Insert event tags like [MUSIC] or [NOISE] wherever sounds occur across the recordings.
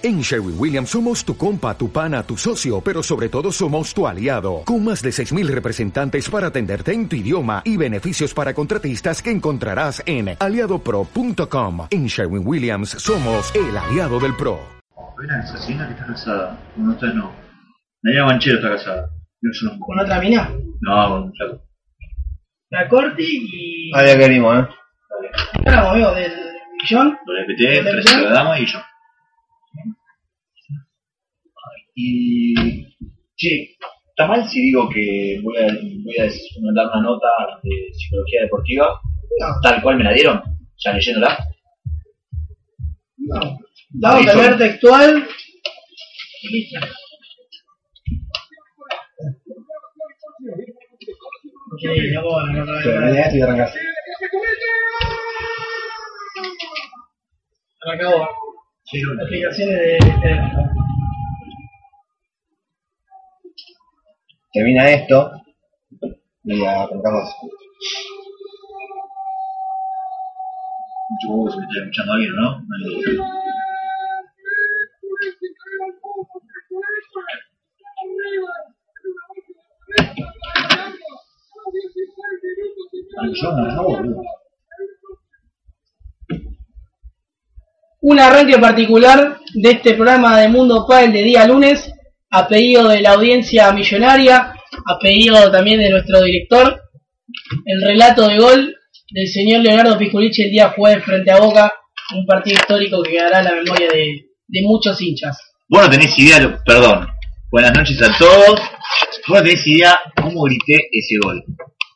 En Sherwin Williams somos tu compa, tu pana, tu socio, pero sobre todo somos tu aliado, con más de 6.000 representantes para atenderte en tu idioma y beneficios para contratistas que encontrarás en aliadopro.com. En Sherwin Williams somos el aliado del PRO. Una asesina que está casada, con otra no. Daniela Manchero está casada. Yo no. ¿Con otra mina? No, con un flaco. La corte y... Ah, ya que venimos, ¿eh? Éramos amigos del millón. WPT, tres de la dama y yo. Y. Che, ¿está mal si digo que voy a, voy a mandar una nota de psicología deportiva? Tal cual me la dieron, ya leyéndola. No. Vamos a leer textual. y listo. Ok, ya voy, no. Arrancá vos. Aplicaciones de Termina esto y arrancamos. Mucho huevo se me está escuchando alguien, ¿no? No, no. Un arranque particular de este programa de Mundo Padel de día lunes, a pedido de la audiencia millonaria, a pedido también de nuestro director, el relato de gol del señor Leonardo Pisculici el día jueves frente a Boca, un partido histórico que quedará en la memoria de, de muchos hinchas. Vos no tenés idea, lo- perdón. Buenas noches a todos. Vos no tenés idea cómo grité ese gol.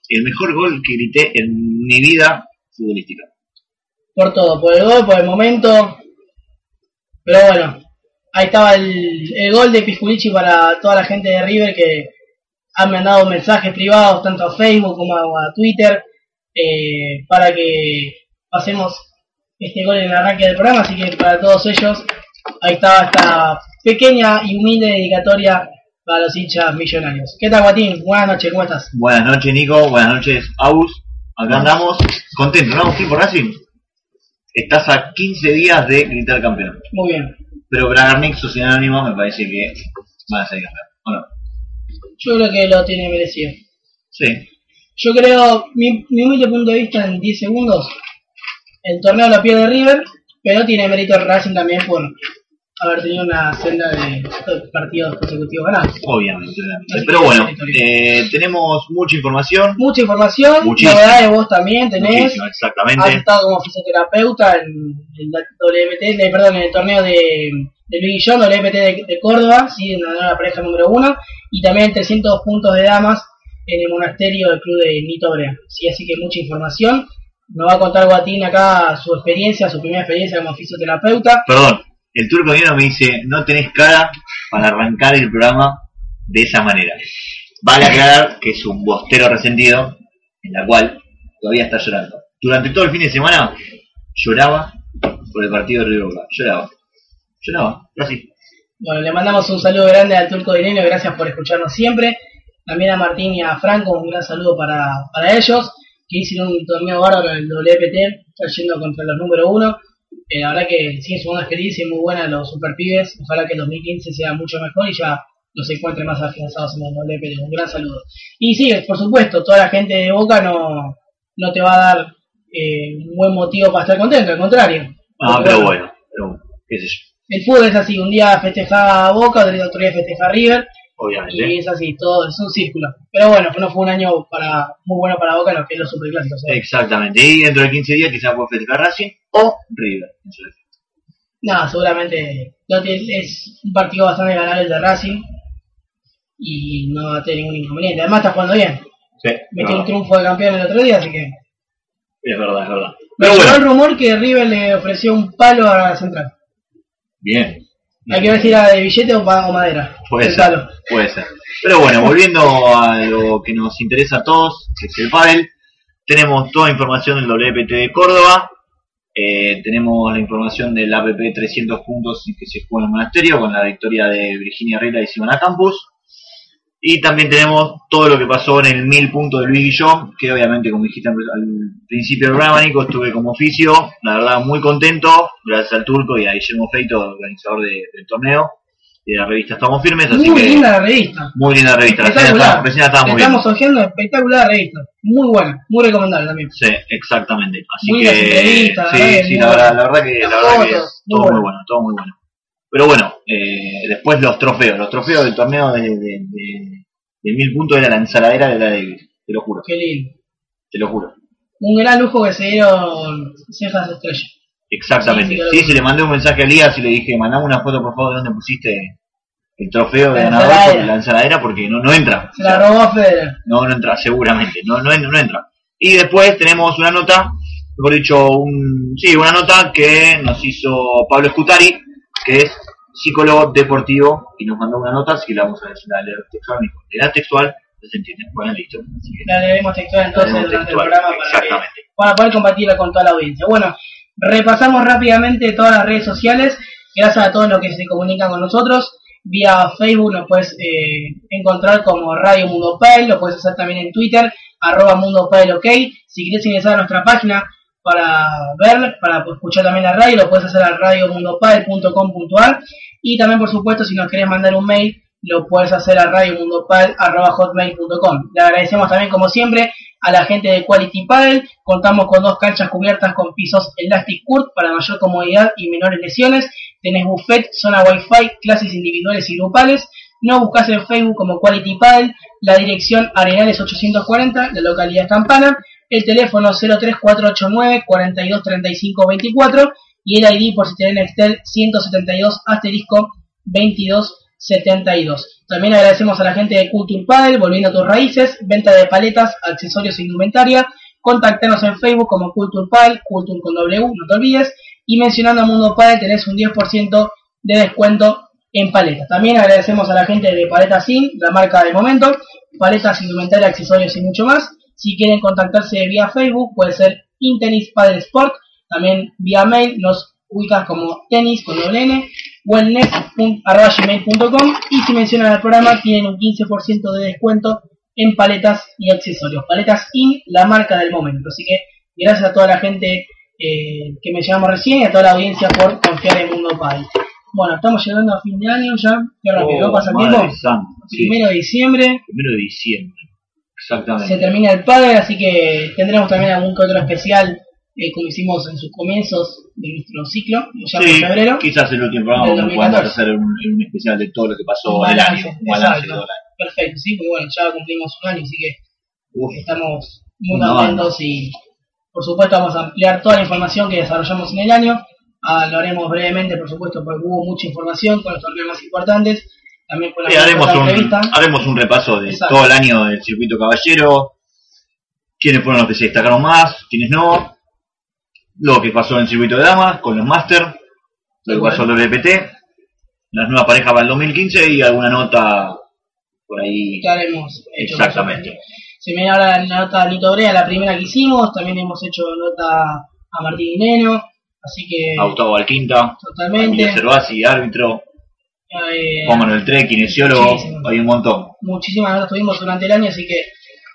El mejor gol que grité en mi vida futbolística. Por todo, por el gol, por el momento. Pero bueno, ahí estaba el, el gol de Pisculici para toda la gente de River que han mandado mensajes privados tanto a Facebook como a, a Twitter eh, para que pasemos este gol en el arranque del programa. Así que para todos ellos, ahí estaba esta pequeña y humilde dedicatoria para los hinchas millonarios. ¿Qué tal, Guatín? Buenas noches, ¿cómo estás? Buenas noches, Nico. Buenas noches, Aus. Acá andamos. Contentos, ¿no? Sí, por Racing. Estás a 15 días de gritar campeón. Muy bien. Pero Bragarnik, Sociedad Anónima, me parece que van a salir campeón. ¿O no? Yo creo que lo tiene merecido. Sí. Yo creo, mi, mi humilde punto de vista en 10 segundos, el torneo lo pierde River, pero tiene mérito el Racing también por haber tenido una senda de partidos consecutivos ganados. Obviamente. Pero bueno, eh, tenemos mucha información. Mucha información, Muchísimo. novedades vos también tenés. Muchísimo, Has exactamente. estado como fisioterapeuta en el WPT, de- perdón, en el torneo de, de Luis Guillón, WPT de, de Córdoba, sí, en la, la pareja número uno, y también 300 puntos de damas en el monasterio del club de Nito Brea. Sí, así que mucha información. Nos va a contar Guatín acá su experiencia, su primera experiencia como fisioterapeuta. Perdón, el turco vino me dice, no tenés cara para arrancar el programa de esa manera. Vale aclarar que es un bostero resentido, en la cual todavía está llorando. Durante todo el fin de semana lloraba por el partido de River Boca. Lloraba. Lloraba, así. Bueno, le mandamos un saludo grande al Turco Dinero, gracias por escucharnos siempre. También a Martín y a Franco, un gran saludo para, para ellos, que hicieron un torneo bárbaro en el WPT, está yendo contra los número uno. Eh, la verdad que sí, es una experiencia muy buena los super pibes. Ojalá que el 2015 sea mucho mejor y ya los encuentre más afianzados en el WPT. Un gran saludo. Y sí, por supuesto, toda la gente de Boca no, no te va a dar eh, un buen motivo para estar contento, al contrario. Ah, pero bueno, pero qué sé yo. el fútbol es así, un día festeja a Boca, otro día- otro día festeja a River, y Obviamente. es así, todo es un círculo. Pero bueno, no fue un año para muy bueno para Boca en lo que es los superclásicos. ¿eh? Exactamente. Y dentro de 15 días quizás puede festejar Racing o River. Es. No, seguramente es un partido bastante ganable el de Racing y no va a tener ningún inconveniente. Además está jugando bien. Sí, Metió un es triunfo de campeón el otro día, así que... verdad, es verdad. Me Pero el bueno, rumor que River le ofreció un palo a la central. bien. Hay que ver si era de billete o, o madera. Puede ser, puede ser. Pero bueno, volviendo a lo que nos interesa a todos, que es el pádel, tenemos toda información del WPT de Córdoba, eh, tenemos la información del APP 300 puntos que se juega en el monasterio con la victoria de Virginia Herrera y Simona Campus. Y también tenemos todo lo que pasó en el mil puntos de Luis Guillón, que obviamente, como dijiste al principio del programa, Nico, estuve como oficio, la verdad muy contento, gracias al turco y a Guillermo Feito, organizador de- del torneo, y de la revista Estamos Firmes, así Muy que linda la revista. muy linda revista, la Espectacular. estábamos- recién la estábamos viendo. Estamos hojeando espectacular revista. Muy buena, muy recomendable también. Sí, exactamente. Así Muy que sí, la verdad que sí, la verdad, la que, la verdad todo muy bueno, todo muy bueno. Pero bueno, eh, después los trofeos, los trofeos del torneo de, de, de, de mil puntos era la ensaladera de la Davis, te lo juro, Qué lindo. te lo juro. Un gran lujo que se dieron cejas estrella. Exactamente. Sí, sí, le mandé un mensaje a Elías y le dije, mandame una foto por favor de dónde pusiste el trofeo de ganador porque la ensaladera porque no, no entra. Se la robó Federer. No, no entra, seguramente, no, no, no entra. Y después tenemos una nota, mejor dicho, un, sí, una nota que nos hizo Pablo Escutari, que es psicólogo deportivo, y nos mandó una nota, así que la vamos a leer la leer textual, la textual, se entiende, bueno, listo. Así que La leeremos textual entonces durante textual, el programa para, que- exactamente. para poder compartirla con toda la audiencia. Bueno, repasamos rápidamente todas las redes sociales. Gracias a todos los que se comunican con nosotros. Vía Facebook nos puedes eh, encontrar como Radio Mundo Pail, lo puedes hacer también en Twitter, arroba Mundo Pail OK. Si quieres ingresar a nuestra página para ver, para escuchar también la radio, lo puedes hacer a radiomundopail.com.ar y también por supuesto si nos querés mandar un mail, lo puedes hacer a radiomundopail.com. Le agradecemos también como siempre a la gente de Quality Paddle. Contamos con dos canchas cubiertas con pisos Elastic Court para mayor comodidad y menores lesiones. Tenés buffet, zona wifi, clases individuales y grupales. No buscas en Facebook como Quality Paddle. La dirección Arenales 840, la localidad Campana. El teléfono 03489 423524 y el ID por si tienen Excel 172 asterisco 2272. También agradecemos a la gente de Culture Paddle, volviendo a tus raíces, venta de paletas, accesorios e indumentaria. Contactanos en Facebook como Culture Paddle, Culture con W, no te olvides. Y mencionando Mundo Paddle tenés un 10% de descuento en paletas. También agradecemos a la gente de Paletas Sin, la marca de momento, paletas, indumentaria, accesorios y mucho más. Si quieren contactarse vía Facebook, puede ser Intenis Paddle Sport, también vía mail nos ubicas como tenis con doble n, wellness.gmail.com y si mencionan el programa tienen un 15% de descuento en paletas y accesorios. Paletas IN, la marca del momento. Así que gracias a toda la gente eh, que mencionamos recién y a toda la audiencia por confiar en Mundo Paddle. Bueno, estamos llegando a fin de año ya. Qué rápido. Pasa Oh, Madre tiempo. santa, sí. Primero de diciembre Primero de diciembre. Exactamente. se termina el padre, así que tendremos también algún que otro especial, eh, como hicimos en sus comienzos de nuestro ciclo, ya en Sí, febrero. quizás el último programa podamos 2014. hacer un, un especial de todo lo que pasó en el año. Exacto. Perfecto, sí, porque bueno, ya cumplimos un año, así que Uf, estamos muy contentos y por supuesto vamos a ampliar toda la información que desarrollamos en el año. Ah, lo haremos brevemente, por supuesto, porque hubo mucha información con los torneos más importantes. También con la sí, haremos, un, haremos un repaso de Exacto. todo el año del circuito caballero, quiénes fueron los que se destacaron más, quiénes no, lo que pasó en el circuito de damas, con los Master, lo que pasó en el WPT, las nuevas parejas para el 2015 y alguna nota por ahí. que haremos. Exactamente. Se me ahora la nota a Nito Brea, la primera que hicimos, también hemos hecho nota a Martín Dineno, así que A Gustavo Alquinta, totalmente. Cervasi, árbitro, eh, Juan Manuel Tre, kinesiólogo, Muchísimo. hay un montón. muchísimas notas tuvimos durante el año, así que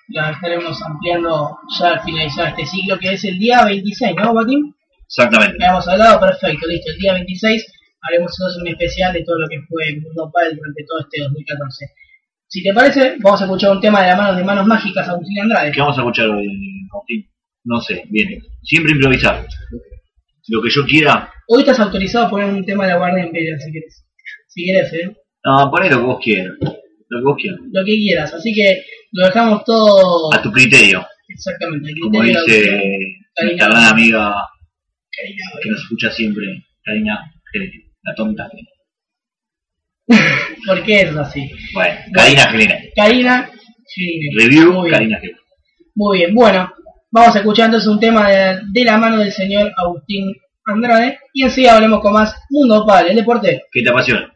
la estaremos ampliando ya al finalizar este ciclo, que es el día 26, ¿no, Batim? Exactamente. Habíamos hablado, perfecto, listo. El día 26 haremos entonces un especial de todo lo que fue el Mundo Padel durante todo este 2014. Si te parece, vamos a escuchar un tema de la mano de Manos Mágicas, Agustín Andrade. ¿Qué vamos a escuchar hoy, Agustín? No sé, viene. Siempre improvisar. Lo que yo quiera, Hoy estás autorizado a poner un tema de la Guardia Imperial, si quieres. Si quieres, ¿eh? no, poné lo que vos quieras. Lo que vos quieras. Lo que quieras. Así que lo dejamos todo A tu criterio. exactamente. el Como criterio dice Karina. gran amiga Karina, que nos escucha siempre, Karina la tonta. [LAUGHS] ¿Por qué es así? Bueno, Karina Gelene. Karina Schilling. Review, Muy. Karina Gelene. Muy bien, bueno, vamos a escuchar entonces un tema de, de la mano del señor Agustín Andrade y enseguida hablemos con más Mundo Padre, el deporte. ¿Qué te apasiona?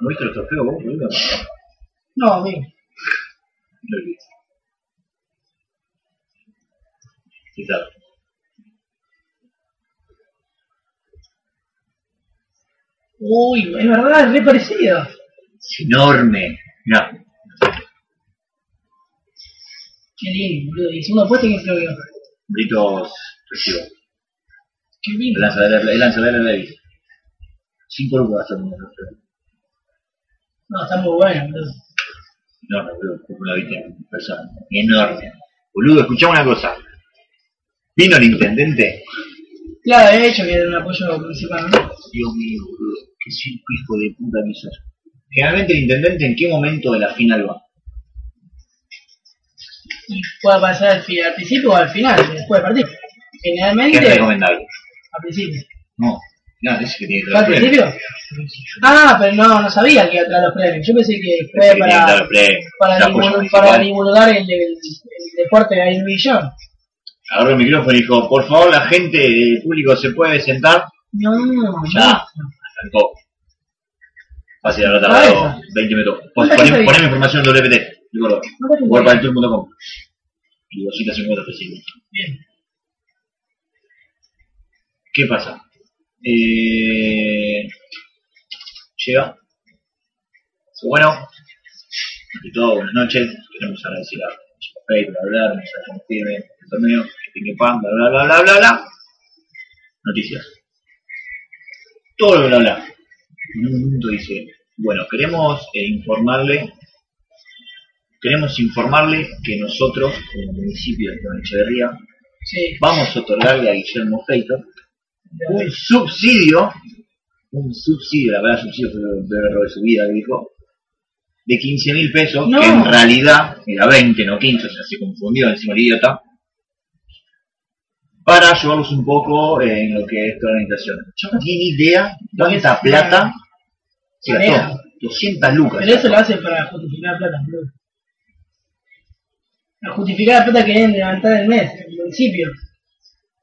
¿No viste los trofeos vos, boludo? No, lo viste. Sí, claro. Uy, es verdad, es re parecido. Es enorme. Mirá, Qué lindo, boludo. Y segundo puesto, ¿quién se lo? Britos recibo. Qué lindo. el lanzador de Davis. Cinco lucas gastó en No, está muy bueno, boludo. Enorme, boludo. Viste persona. Enorme. Boludo, escuchame una cosa. Vino el intendente. Claro, de hecho que era un apoyo principal, ¿no? Dios mío, boludo. Qué hijo de puta que sos. Generalmente el intendente, ¿en qué momento de la final va? Y puede pasar al, al principio o al final, después del partido. ¿Qué Generalmente, es recomendable? al principio. No. No, es que tiene que ¿Fue al principio? Ah, pero no, no sabía que iba a traer los premios. Yo pensé que fue que que para, los premios. para, divulgar, para divulgar el, el, el deporte de ahí millón. Agarró el micrófono y dijo, por favor la gente, el público se puede sentar. No, Ya, no. arrancó. Fácil, habrá tardado esa. 20 minutos. Pon- ¿Cuánta Poné gente poneme información en WPT, de acuerdo. ¿Cuánta gente Webpaltour.com y 250 pesos. Bien. ¿Qué pasa? Eh, llega. Bueno, ante todo, buenas noches. Queremos agradecer a Chico Fey por hablar, nos firme el torneo, que pan, bla, bla, bla, bla, bla, bla. Noticias. Todo lo bla, bla. En un momento dice, bueno, queremos eh, informarle, queremos informarle que nosotros, como municipio de Echeverría, Sí. vamos a otorgarle a Guillermo Feito un subsidio, un subsidio, la verdad subsidio fue el error de su vida, dijo, de 15 mil pesos, No. que en realidad era 20, no 15, o sea, se confundió encima el idiota, para ayudarlos un poco en lo que es toda la organización. Yo no tenía ni idea cuánta plata se gastó. 200 lucas. Pero eso lo hace para justificar plata, boludo. Para justificar la plata que deben levantar el mes, el municipio.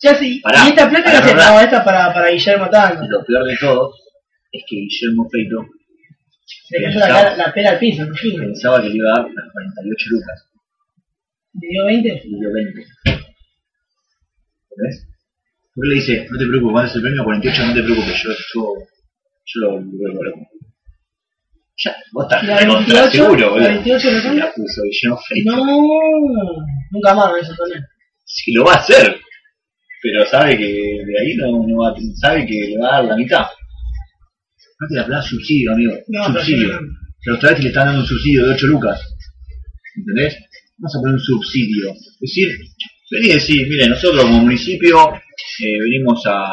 Ya sí, Pará, y esta plata pará, hace, pará. no, esta para, para Guillermo Tango. Y lo peor de todo es que Guillermo Feito Le cayó la, la pela al piso, imagino. pensaba que le iba a dar las 48 lucas. ¿Le dio 20? y dio 20. ¿Ves? Porque le dice, no te preocupes, cuando es el premio 48, no te preocupes, yo, yo, yo lo, lo, lo, lo- Ya, vos estás ¿Y la recontra 28? seguro, ¿La boludo. 28 lo la puso Guillermo Feito. No, nunca más lo hizo poner. Si lo va a hacer, pero sabe que de ahí no, no va a, sabe que le va a dar la mitad. No te la plata subsidio, amigo. No, subsidio. no. Otra vez le están dando un subsidio de 8 lucas. ¿Entendés? Vamos a poner un subsidio. Es decir, venir y decir, mire, nosotros como municipio eh, venimos a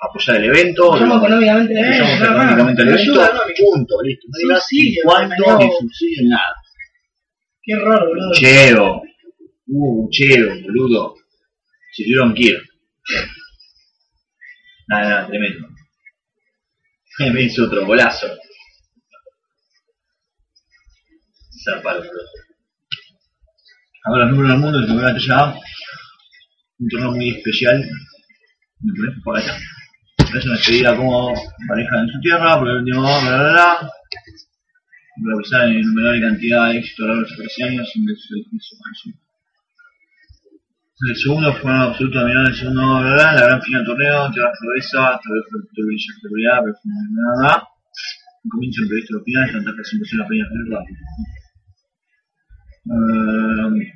apoyar el evento. Apoyamos lo- económicamente el evento, económicamente el evento. Punto, listo. No digas ni Subsidio, cuánto, ni nada. Qué error, boludo. Cheo. Uh, cheo, boludo. Que ir. Nada, nada, tremendo. Me hizo otro golazo. Zarpado. Ahora los números del mundo, el campeonato ya. Un torneo muy especial. Me pones por acá. Es una despedida como pareja en su tierra, por el último, bla bla bla. Improvisar en innumerable cantidad de éxito a lo largo de los 13 años. El segundo fue un absoluto dominador del segundo, bla, la gran final del torneo, te vas cabeza, tal vez fue tu brillo de seguridad, pero fue nada. Un comienzo imprevisto los finales, tanta presentación la peña final rápido. Eh,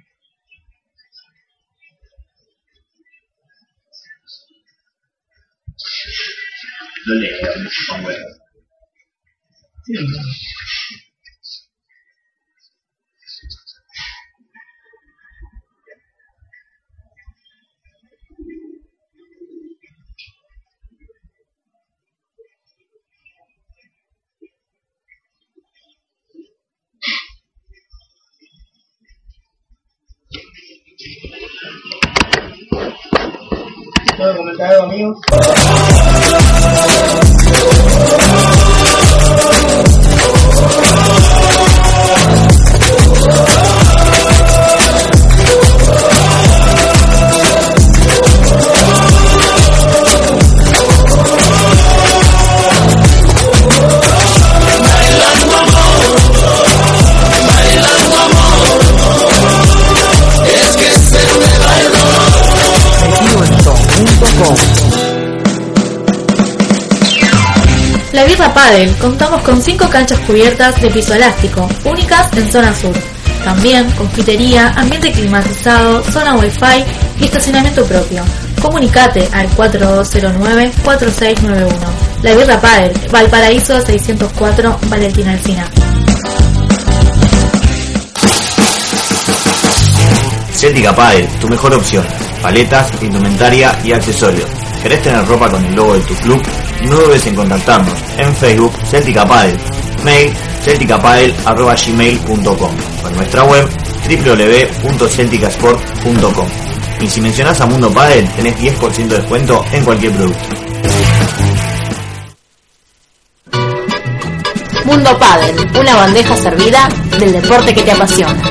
lo leo, me chupa un huevo. Sí, ¿Puedo comentar algo, Padel, contamos con 5 canchas cubiertas de piso elástico, únicas en zona sur. También confitería, ambiente climatizado, zona wifi y estacionamiento propio. Comunicate al 4209-4691. La Birra Padel, Valparaíso 604, Valentina Alcina. Celtica Padel, tu mejor opción. Paletas, indumentaria y accesorios. ¿Querés tener ropa con el logo de tu club? No dudes en contactarnos en Facebook Celtica Padel, mail celticapadel.gmail.com o en nuestra web www.celticasport.com. Y si mencionás a Mundo Padel, tenés 10% de descuento en cualquier producto. Mundo Padel, una bandeja servida del deporte que te apasiona.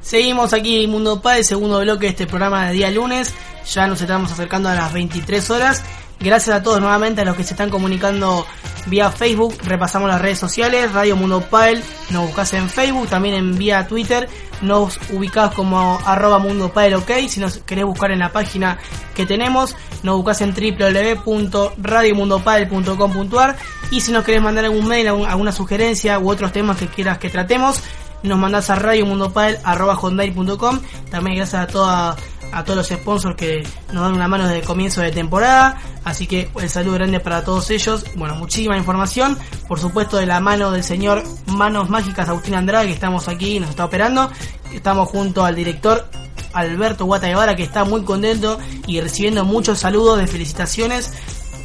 Seguimos aquí Mundo Padel, segundo bloque de este programa de día lunes. Ya nos estamos acercando a las 23 horas. Gracias a todos nuevamente a los que se están comunicando vía Facebook. Repasamos las redes sociales, Radio Mundo Padel. Nos buscas en Facebook, también en vía Twitter. Nos ubicás como arroba Mundo OK. Si nos querés buscar en la página que tenemos, nos buscas en www.radiomунdopadel.com.ar. Y si nos querés mandar algún mail, alguna sugerencia u otros temas que quieras que tratemos, nos mandás a radiomundopal.com. También gracias a toda a todos los sponsors que nos dan una mano desde el comienzo de temporada. Así que el saludo grande para todos ellos. Bueno, muchísima información. Por supuesto, de la mano del señor Manos Mágicas Agustín Andrade, que estamos aquí y nos está operando. Estamos junto al director Alberto Guata Guevara, que está muy contento y recibiendo muchos saludos de felicitaciones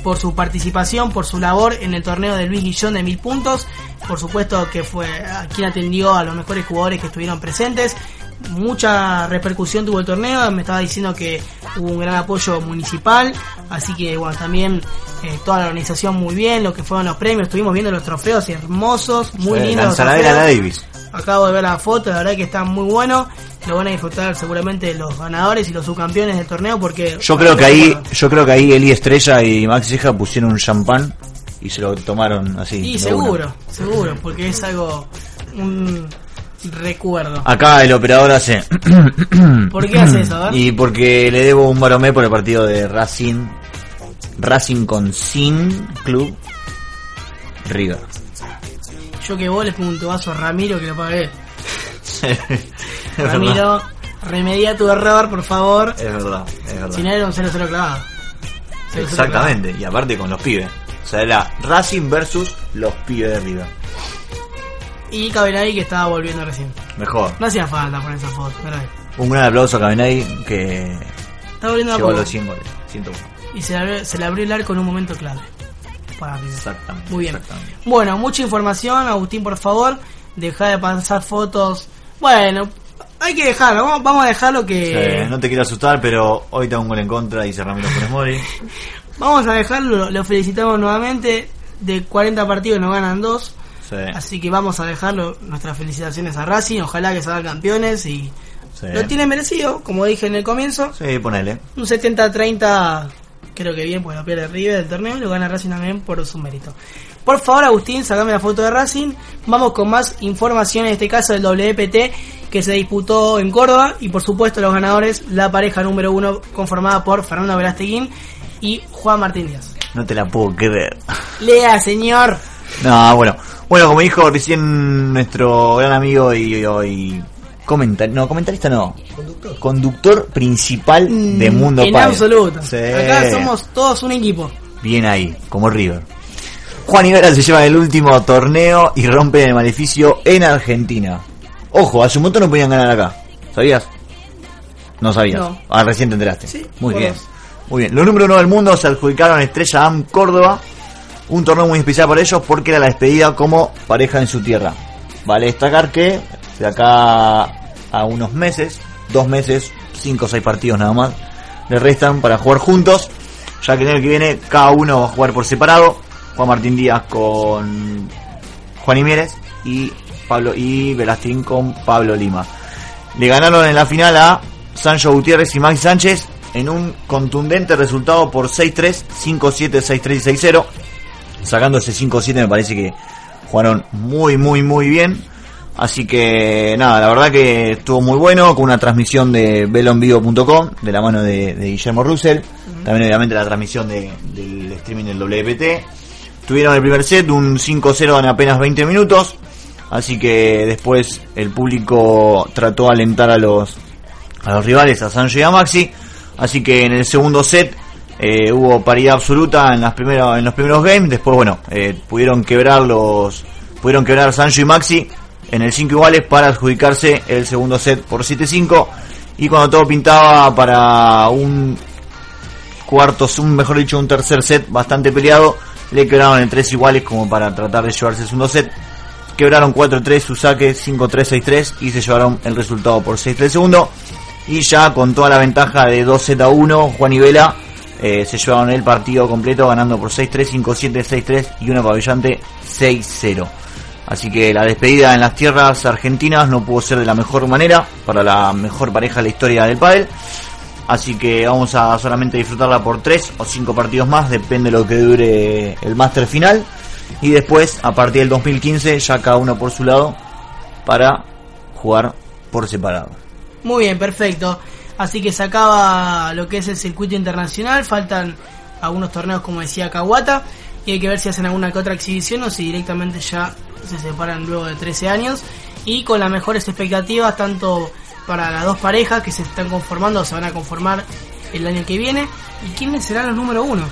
por su participación, por su labor en el torneo de Luis Guillón de mil puntos. Por supuesto que fue quien atendió a los mejores jugadores que estuvieron presentes mucha repercusión tuvo el torneo, me estaba diciendo que hubo un gran apoyo municipal, así que bueno, también eh, toda la organización muy bien, lo que fueron los premios, estuvimos viendo los trofeos hermosos, muy lindos. La Davis. Acabo de ver la foto, la verdad que está muy bueno. Lo van a disfrutar seguramente los ganadores y los subcampeones del torneo porque yo creo que ahí, yo creo que ahí Eli Estrella y Max Hija pusieron un champán y se lo tomaron así. Y seguro, seguro, porque es algo un recuerdo. Acá el operador hace. [CLEARS THROAT] ¿Por qué hace eso? Y porque le debo un baromé por el partido de Racing. Racing con Sin Club River. Yo que vos le pongo un tubazo a Ramiro que lo pagué. [LAUGHS] Ramiro, remedia tu error, por favor. Es verdad, es verdad. Si no era un 0-0 clavado. Exactamente, y aparte con los pibes. O sea, era Racing versus los pibes de River. Y Cabenay que estaba volviendo recién. Mejor. No hacía falta poner esa foto, ¿verdad? Un gran aplauso a Cabenay que está volviendo llegó a los 100 goles. 101. Y se le, abrió, se le abrió el arco en un momento clave. Para Exactamente. Muy bien. Bueno, mucha información, Agustín, por favor. Deja de pasar fotos. Bueno, hay que dejarlo, vamos, a dejarlo que... Sí, no te quiero asustar, pero hoy tengo un gol en contra, dice Ramiro Funes Mori. [LAUGHS] vamos a dejarlo, lo felicitamos nuevamente. De 40 partidos nos ganan 2. Así que vamos a dejarlo nuestras felicitaciones a Racing, ojalá que salgan campeones y lo tiene merecido, como dije en el comienzo. Sí, ponele. Un 70-30 creo que bien, pues lo pierde River del torneo y lo gana Racing también por su mérito. Por favor, Agustín, sacame la foto de Racing. Vamos con más información, en este caso del WPT que se disputó en Córdoba y por supuesto los ganadores, la pareja número uno conformada por Fernando Velasteguín y Juan Martín Díaz. No te la puedo creer. Lea, señor. No, bueno. Bueno, como dijo recién nuestro gran amigo y, hoy no, comentarista no, conductor, principal de mm, Mundo En absoluto. Acá somos todos un equipo. Bien ahí, como River. Juan Ibera se lleva el último torneo y rompe el maleficio en Argentina. Ojo, hace un montón no podían ganar acá. ¿Sabías? No sabías. Ah, recién te enteraste. Sí, Muy bien. Muy bien. Los número uno del mundo se adjudicaron Estrella Am Córdoba un torneo muy especial para ellos porque era la despedida como pareja en su tierra. Vale destacar que de acá a unos meses, dos meses, cinco o seis partidos nada más, le restan para jugar juntos, ya que en el que viene cada uno va a jugar por separado. Juan Martín Díaz con Juan Imieres y Pablo y Velastín con Pablo Lima. Le ganaron en la final a Sancho Gutiérrez y Max Sánchez en un contundente resultado por 6-3, 5-7, 6-3 y 6-0 sacando ese 5-7 me parece que jugaron muy, muy, muy bien. Así que nada, la verdad que estuvo muy bueno con una transmisión de belonvivo.com de la mano de, Guillermo Russell. También obviamente la transmisión del streaming del WPT. tuvieron el primer set, un 5-0 en apenas 20 minutos. Así que después el público trató de alentar a los, a los rivales, a Sancho y a Maxi. Así que en el segundo set eh, hubo paridad absoluta en las primeras en los primeros games después bueno eh, pudieron quebrar los pudieron quebrar Sancho y Maxi en el 5 iguales para adjudicarse el segundo set por 7-5 y cuando todo pintaba para un cuarto un mejor dicho un tercer set bastante peleado le quebraron en 3 iguales como para tratar de llevarse el segundo set. Quebraron 4-3 su saque 5-3 6-3 y se llevaron el resultado por 6-3 segundo. Y ya con toda la ventaja de 2 z 1 Juan y Vela eh, se llevaron el partido completo ganando por 6-3, 5-7, 6-3 y una pabellante 6-0. Así que la despedida en las tierras argentinas no pudo ser de la mejor manera para la mejor pareja de la historia del pádel. Así que vamos a solamente disfrutarla por 3 o 5 partidos más, depende de lo que dure el máster final. Y después, a partir del 2015, ya cada uno por su lado para jugar por separado. Muy bien, perfecto. Así que se acaba lo que es el circuito internacional. Faltan algunos torneos, como decía Kawata. Y hay que ver si hacen alguna que otra exhibición o si directamente ya se separan luego de 13 años. Y con las mejores expectativas, tanto para las dos parejas que se están conformando o se van a conformar el año que viene. ¿Y quiénes serán los número uno?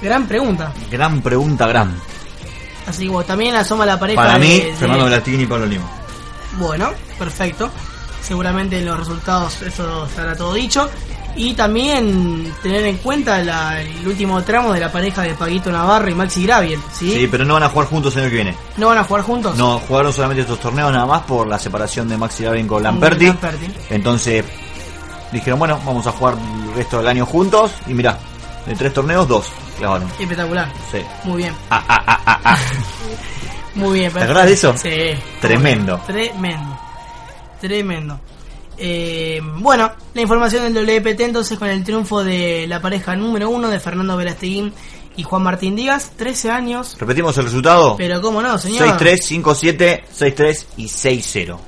Gran pregunta. Gran pregunta, gran. Así que bueno, también asoma la pareja. Para de- mí, de- Fernando Velastigui y Pablo Lima. Bueno, perfecto. Seguramente en los resultados eso estará todo dicho. Y también tener en cuenta la- el último tramo de la pareja de Paguito Navarro y Maxi Graviel. ¿sí? Sí, pero no van a jugar juntos el año que viene. ¿No van a jugar juntos? No, jugaron solamente estos torneos nada más por la separación de Maxi Gavin con Lamperti. Lamperti. Entonces dijeron, bueno, vamos a jugar el resto del año juntos. Y mirá, de tres torneos, dos clavaron. Espectacular. Sí. Muy bien. Ah, ah, ah, ah, ah. [LAUGHS] Muy bien. ¿Te de eso? Sí. Tremendo. Tremendo. Tremendo. Eh, bueno, la información del WPT entonces con el triunfo de la pareja número uno de Fernando Velasteguín y Juan Martín Díaz, 13 años. Repetimos el resultado. Pero cómo no, señor. 6-3, 5-7, 6-3 y 6-0.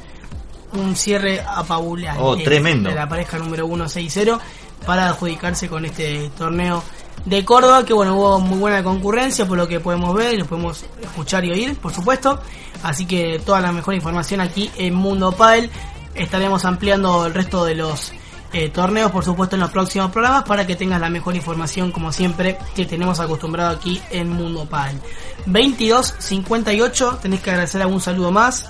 un cierre apabullante Oh, tremendo. de la pareja número 1 6-0 para adjudicarse con este torneo de Córdoba que bueno hubo muy buena concurrencia por lo que podemos ver y lo podemos escuchar y oír por supuesto. Así que toda la mejor información aquí en Mundo Padel estaremos ampliando el resto de los eh, torneos por supuesto en los próximos programas para que tengas la mejor información como siempre que tenemos acostumbrado aquí en Mundo Padel 22 58 tenés que agradecer algún saludo más.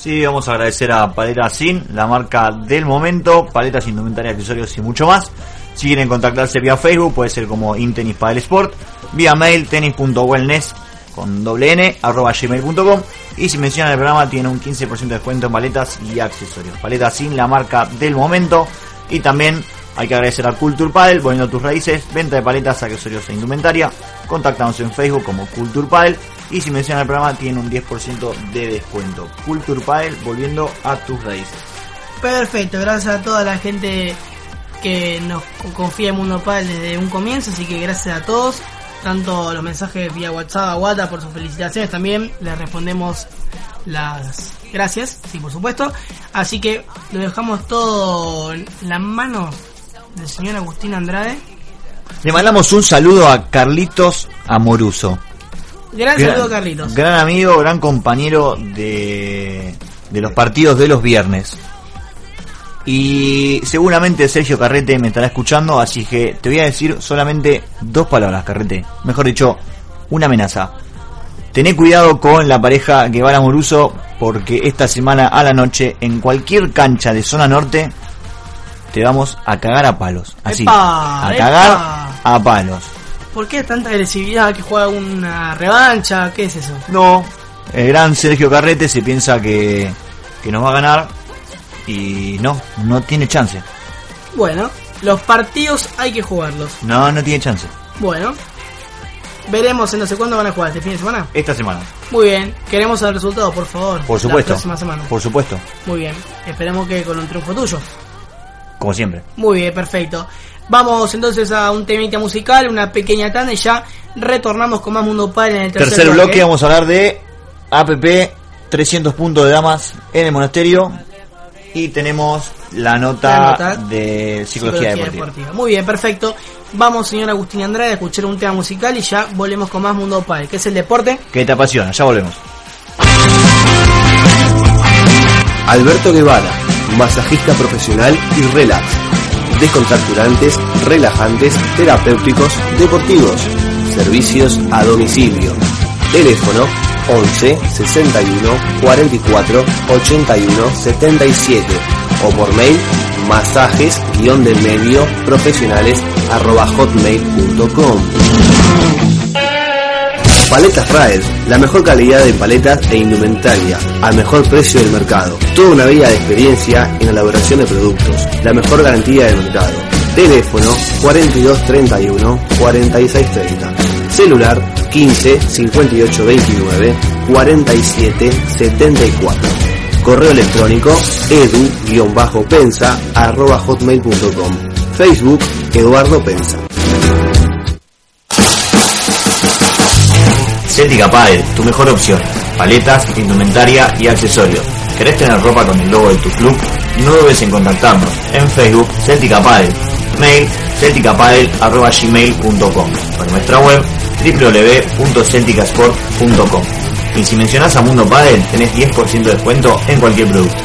Sí, vamos a agradecer a Paleta Sin, la marca del momento, paletas, indumentaria, accesorios y mucho más. Si quieren contactarse vía Facebook, puede ser como Intenis Padel Sport, vía mail tenis.wellness con doble n arroba gmail.com y si mencionan el programa tienen un 15% de descuento en paletas y accesorios. Paleta Sin, la marca del momento y también hay que agradecer a Culture Padel, volviendo tus raíces, venta de paletas, accesorios e indumentaria. Contáctanos en Facebook como Culture Padel y si mencionan el programa tienen un 10% de descuento. Culture Padel, volviendo a tus raíces. Perfecto, gracias a toda la gente que nos confía en Mundo Padel desde un comienzo, así que gracias a todos, tanto los mensajes vía WhatsApp a Wata por sus felicitaciones también, les respondemos las gracias, sí por supuesto, así que lo dejamos todo en la mano del señor Agustín Andrade. Le mandamos un saludo a Carlitos Amoruso. Gran saludo Carlitos. Gran amigo, gran compañero de, de los partidos de los viernes. Y seguramente Sergio Carrete me estará escuchando, así que te voy a decir solamente dos palabras, Carrete. Mejor dicho, una amenaza. Tené cuidado con la pareja Guevara Moruso, porque esta semana a la noche, en cualquier cancha de zona norte, te vamos a cagar a palos. Así, ¡Epa! a cagar ¡Epa! a palos. ¿Por qué tanta agresividad que juega una revancha? ¿Qué es eso? No, el gran Sergio Carrete se piensa que, que nos va a ganar y no, no tiene chance. Bueno, los partidos hay que jugarlos. No, no tiene chance. Bueno, veremos en no sé cuándo van a jugar este fin de semana. Esta semana, Muy bien, queremos el resultado, por favor. por supuesto. La próxima semana. Por supuesto, Muy bien, esperemos que con un triunfo tuyo. como siempre. Muy bien, perfecto. Vamos entonces a un temita musical, una pequeña tanda y ya retornamos con más Mundo Padel en el tercer, Tercer bloque, vamos a hablar de APP 300 puntos de damas en el monasterio y tenemos la nota, La nota de psicología, deportiva. Muy bien, perfecto. Vamos, señor Agustín Andrade, a escuchar un tema musical y ya volvemos con más Mundo Padre, que es el deporte. Que te apasiona, ya volvemos. Alberto Guevara, masajista profesional y relax. Descontracturantes, relajantes, terapéuticos, deportivos. Servicios a domicilio. Teléfono 11 61 44 81 77 o por mail masajes guion del medio profesionales arroba hotmail.com Paletas Raed, la mejor calidad de paletas e indumentaria, al mejor precio del mercado. Toda una vida de experiencia en elaboración de productos, la mejor garantía del mercado. Teléfono 4231 4630. Celular 15 58 29 47 74. Correo electrónico edu-pensa arroba hotmail.com. Facebook Eduardo Pensa. Celtica Padel, tu mejor opción. Paletas, indumentaria y accesorios. ¿Querés tener ropa con el logo de tu club? No dudes en contactarnos. En Facebook, Celtica Padel. Mail, celticapadel.gmail.com O en nuestra web, www.celticasport.com. Y si mencionás a Mundo Padel, tenés 10% de descuento en cualquier producto.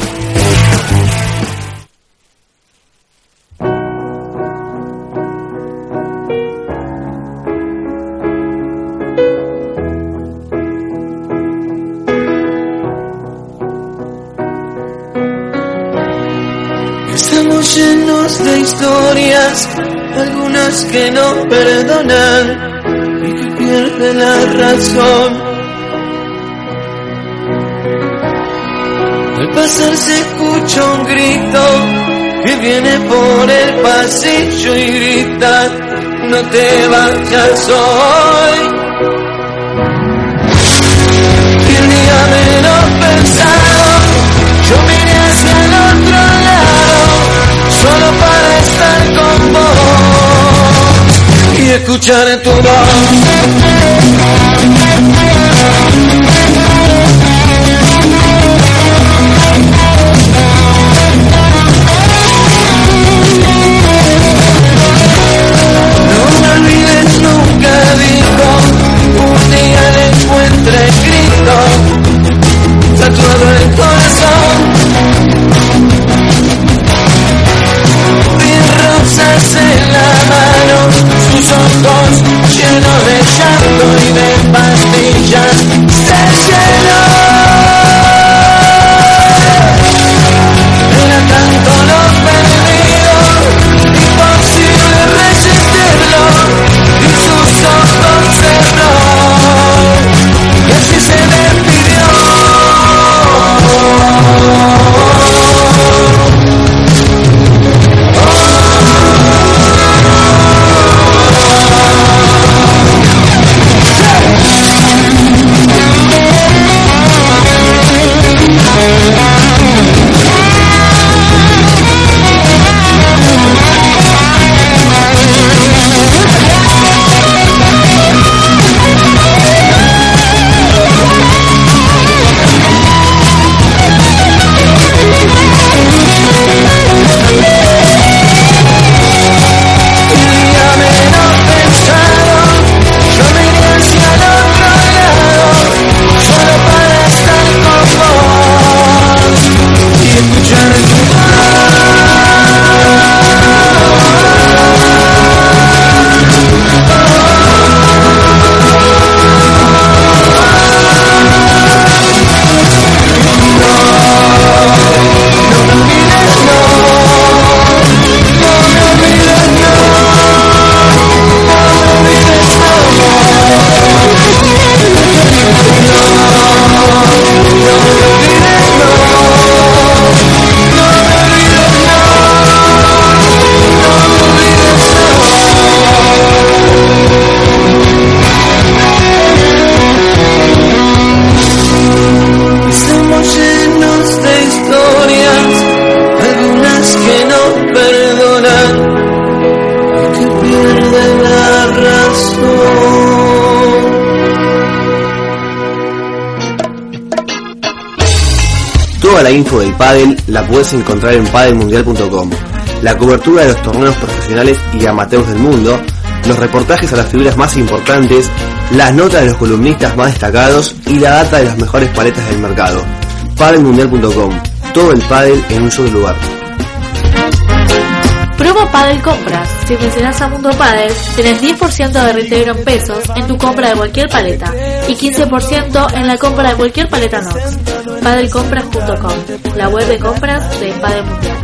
Estamos llenos de historias, algunas que no perdonan pierden la razón. Al pasar se escucha un grito que viene por el pasillo y grita, no te vayas hoy. Corazón. Vi rosas en la mano, sus ojos llenos de llanto y de pastillas se llenó. Info del pádel la puedes encontrar en padelmundial.com. La cobertura de los torneos profesionales y amateurs del mundo, los reportajes a las figuras más importantes, las notas de los columnistas más destacados y la data de las mejores paletas del mercado. Padelmundial.com. Todo el pádel en un solo lugar. Promo Padel Compras. Si mencionas a Mundo Padel, tenés 10% de reintegro en pesos en tu compra de cualquier paleta y 15% en la compra de cualquier paleta Nox. Padelcompras.com, la web de compras de Padel Mundial.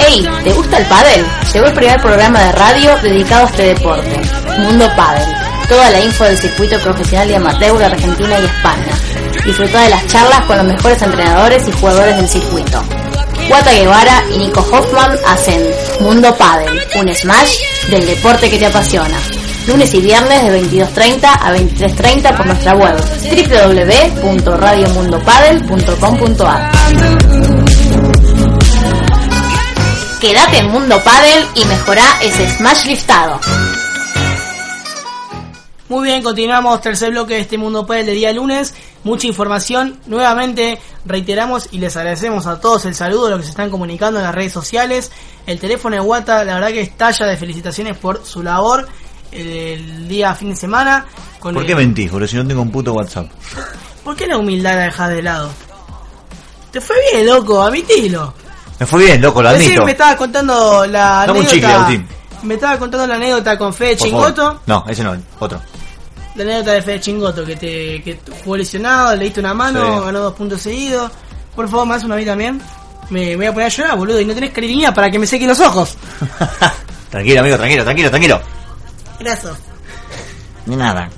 Hey, ¿te gusta el pádel? Llegó el primer programa de radio dedicado a este deporte, Mundo Pádel. Toda la info del circuito profesional y amateur de Argentina y España. Disfruta de las charlas con los mejores entrenadores y jugadores del circuito. Guata Guevara y Nico Hoffman hacen Mundo Padel, un smash del deporte que te apasiona. Lunes y viernes de 22.30 a 23.30 por nuestra web www.radiomundopadel.com.ar Quédate en Mundo Padel y mejorá ese smash liftado. Muy bien, continuamos tercer bloque de este Mundo Padel de día lunes. Mucha información. Nuevamente reiteramos y les agradecemos a todos el saludo, a los que se están comunicando en las redes sociales. El teléfono de Guata, la verdad que estalla de felicitaciones por su labor el día fin de semana. Con ¿Por el- qué mentís? Porque si no tengo un puto WhatsApp. ¿Por qué la humildad la dejas de lado? Te fue bien, loco, admitilo. Me fue bien, loco, lo Recién admito. me estaba contando la Dame un anécdota. chicle, Agustín. me estaba contando la anécdota con Fede Por favor. Chingoto. No, ese no, otro. La anécdota de Fede Chingoto, que te que jugó lesionado, le diste una mano, Sí. ganó dos puntos seguidos. Por favor, más una a mí también. Me, me voy a poner a llorar, boludo, y no tenés cariñía para que me sequen los ojos. [LAUGHS] Tranquilo, amigo, tranquilo, tranquilo, tranquilo. Gracias. Ni nada.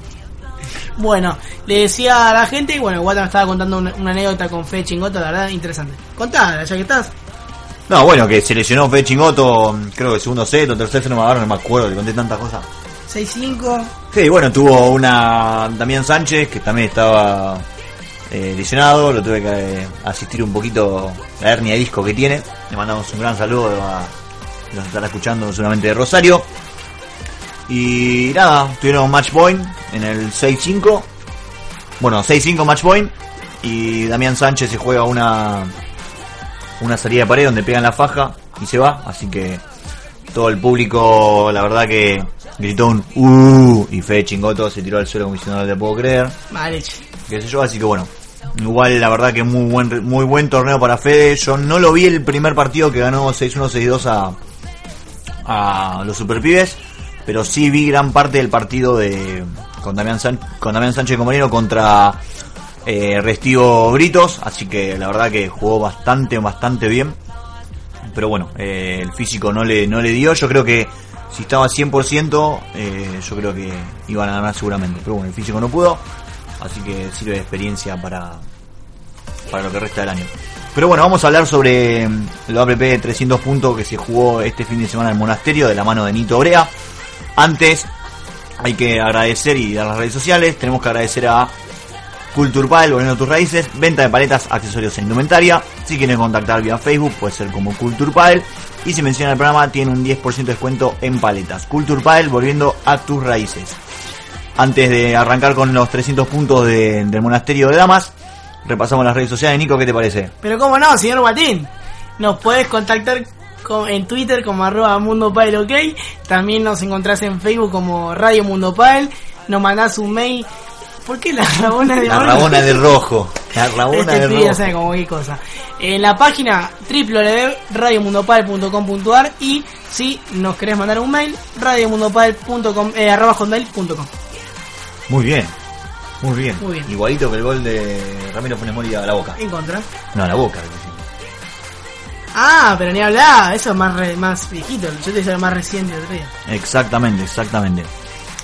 Bueno, le decía a la gente, y bueno, Guata me estaba contando una, una anécdota con Fede Chingoto, la verdad, interesante. Contala, ya que estás. No, bueno, que se lesionó Fede Chingoto, creo que segundo set o tercer set, no me agarro, no me acuerdo, le conté tantas cosas. 6-5. Sí, bueno, tuvo una Damián Sánchez que también estaba eh, lesionado, lo tuve que eh, asistir un poquito a la hernia de disco que tiene. Le mandamos un gran saludo a los que están escuchando seguramente de Rosario. Y nada, tuvieron match point en el 6-5. Bueno, 6-5 match point. Y Damián Sánchez se juega una una salida de pared donde pegan la faja y se va. Así que todo el público, la verdad que gritó un uh y Fede Chingoto se tiró al suelo como diciendo no te puedo creer. Mal hecho. Qué sé yo, así que bueno. Igual la verdad que muy buen muy buen torneo para Fede. Yo no lo vi el primer partido que ganó 6-1 6-2 a a los Superpibes, pero sí vi gran parte del partido de con Damián, San- con Damián Sánchez Comarino contra eh, Restivo Britos, así que la verdad que jugó bastante bastante bien. Pero bueno, eh, el físico no le no le dio, yo creo que si estaba 100%, eh, yo creo que iban a ganar seguramente, pero bueno, el físico no pudo, así que sirve de experiencia para para lo que resta del año. Pero bueno, vamos a hablar sobre el APP 300 puntos que se jugó este fin de semana en el monasterio de la mano de Nito Brea. Antes hay que agradecer y dar las redes sociales. Tenemos que agradecer a Culturpal, volviendo a tus raíces, venta de paletas, accesorios e indumentaria. Si quieren contactar vía Facebook, puede ser como Culturpal. Y si menciona el programa, tiene un 10% de descuento en paletas. Culturpal, volviendo a tus raíces. Antes de arrancar con los 300 puntos de- del monasterio de Damas, repasamos las redes sociales. Nico, ¿qué te parece? Pero cómo no, señor Guatín. Nos puedes contactar con- en Twitter como arroba Mundo Pael, ok. También nos encontrás en Facebook como Radio Mundo Pael. Nos mandás un mail. ¿Por qué la rabona de La rabona de rojo. La [LAUGHS] rabona Este de rojo. sabe como qué cosa. En la página www.radiomundopal.com.ar y si nos querés mandar un mail, radiomundopal.com, eh, arroba hotmail.com. Muy bien. Muy bien. Muy bien. Igualito que el gol de Ramiro Funes Mori a la boca. En contra. No, a la boca. Ah, pero ni hablar, eso es más, re- más viejito. Yo te decía más reciente del día. Exactamente, exactamente.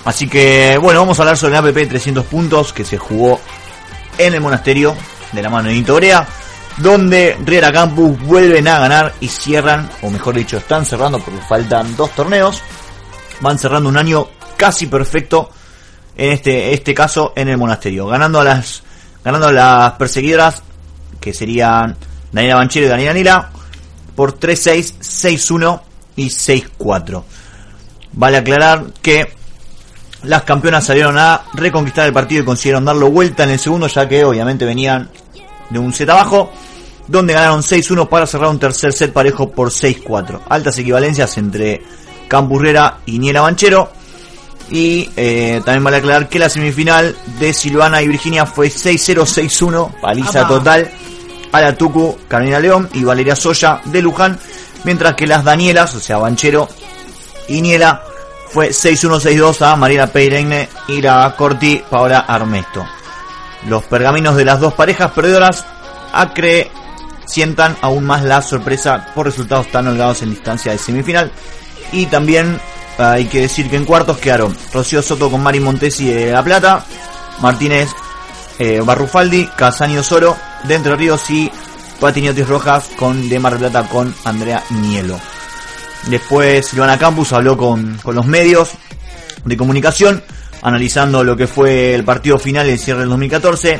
Así que, bueno, vamos a hablar sobre el APP 300 puntos que se jugó en el monasterio de la mano de Nito donde Riera Campus vuelven a ganar y cierran, o mejor dicho, están cerrando porque faltan dos torneos. Van cerrando un año casi perfecto en este, este caso en el monasterio, ganando a las, ganando a las perseguidoras que serían Daniela Banchero y Daniela Nila por 3-6, 6-1 y 6-4. Vale aclarar que las campeonas salieron a reconquistar el partido y consiguieron darlo vuelta en el segundo, ya que obviamente venían de un set abajo, donde ganaron 6-1 para cerrar un tercer set parejo por 6-4. Altas equivalencias entre Campurrera y Niela Banchero. Y eh, también vale aclarar que la semifinal de Silvana y Virginia fue 6-0-6-1, paliza Apa. total a la Tucu, Carolina León y Valeria Soya de Luján, mientras que las Danielas, o sea, Banchero y Niela, fue 6-1-6-2 a Mariela Peiregne y la Corti Paola Armesto. Los pergaminos de las dos parejas perdedoras acrecientan aún más la sorpresa por resultados tan holgados en distancia de semifinal. Y también hay que decir que en cuartos quedaron Rocío Soto con Mari Montesi de La Plata, Martínez eh, Barrufaldi, Casani Osoro de Entre Ríos y Patiniotis Rojas con de Mar del Plata con Andrea Nielo. Después Silvana Campus habló con, con los medios de comunicación, analizando lo que fue el partido final y el cierre del 2014.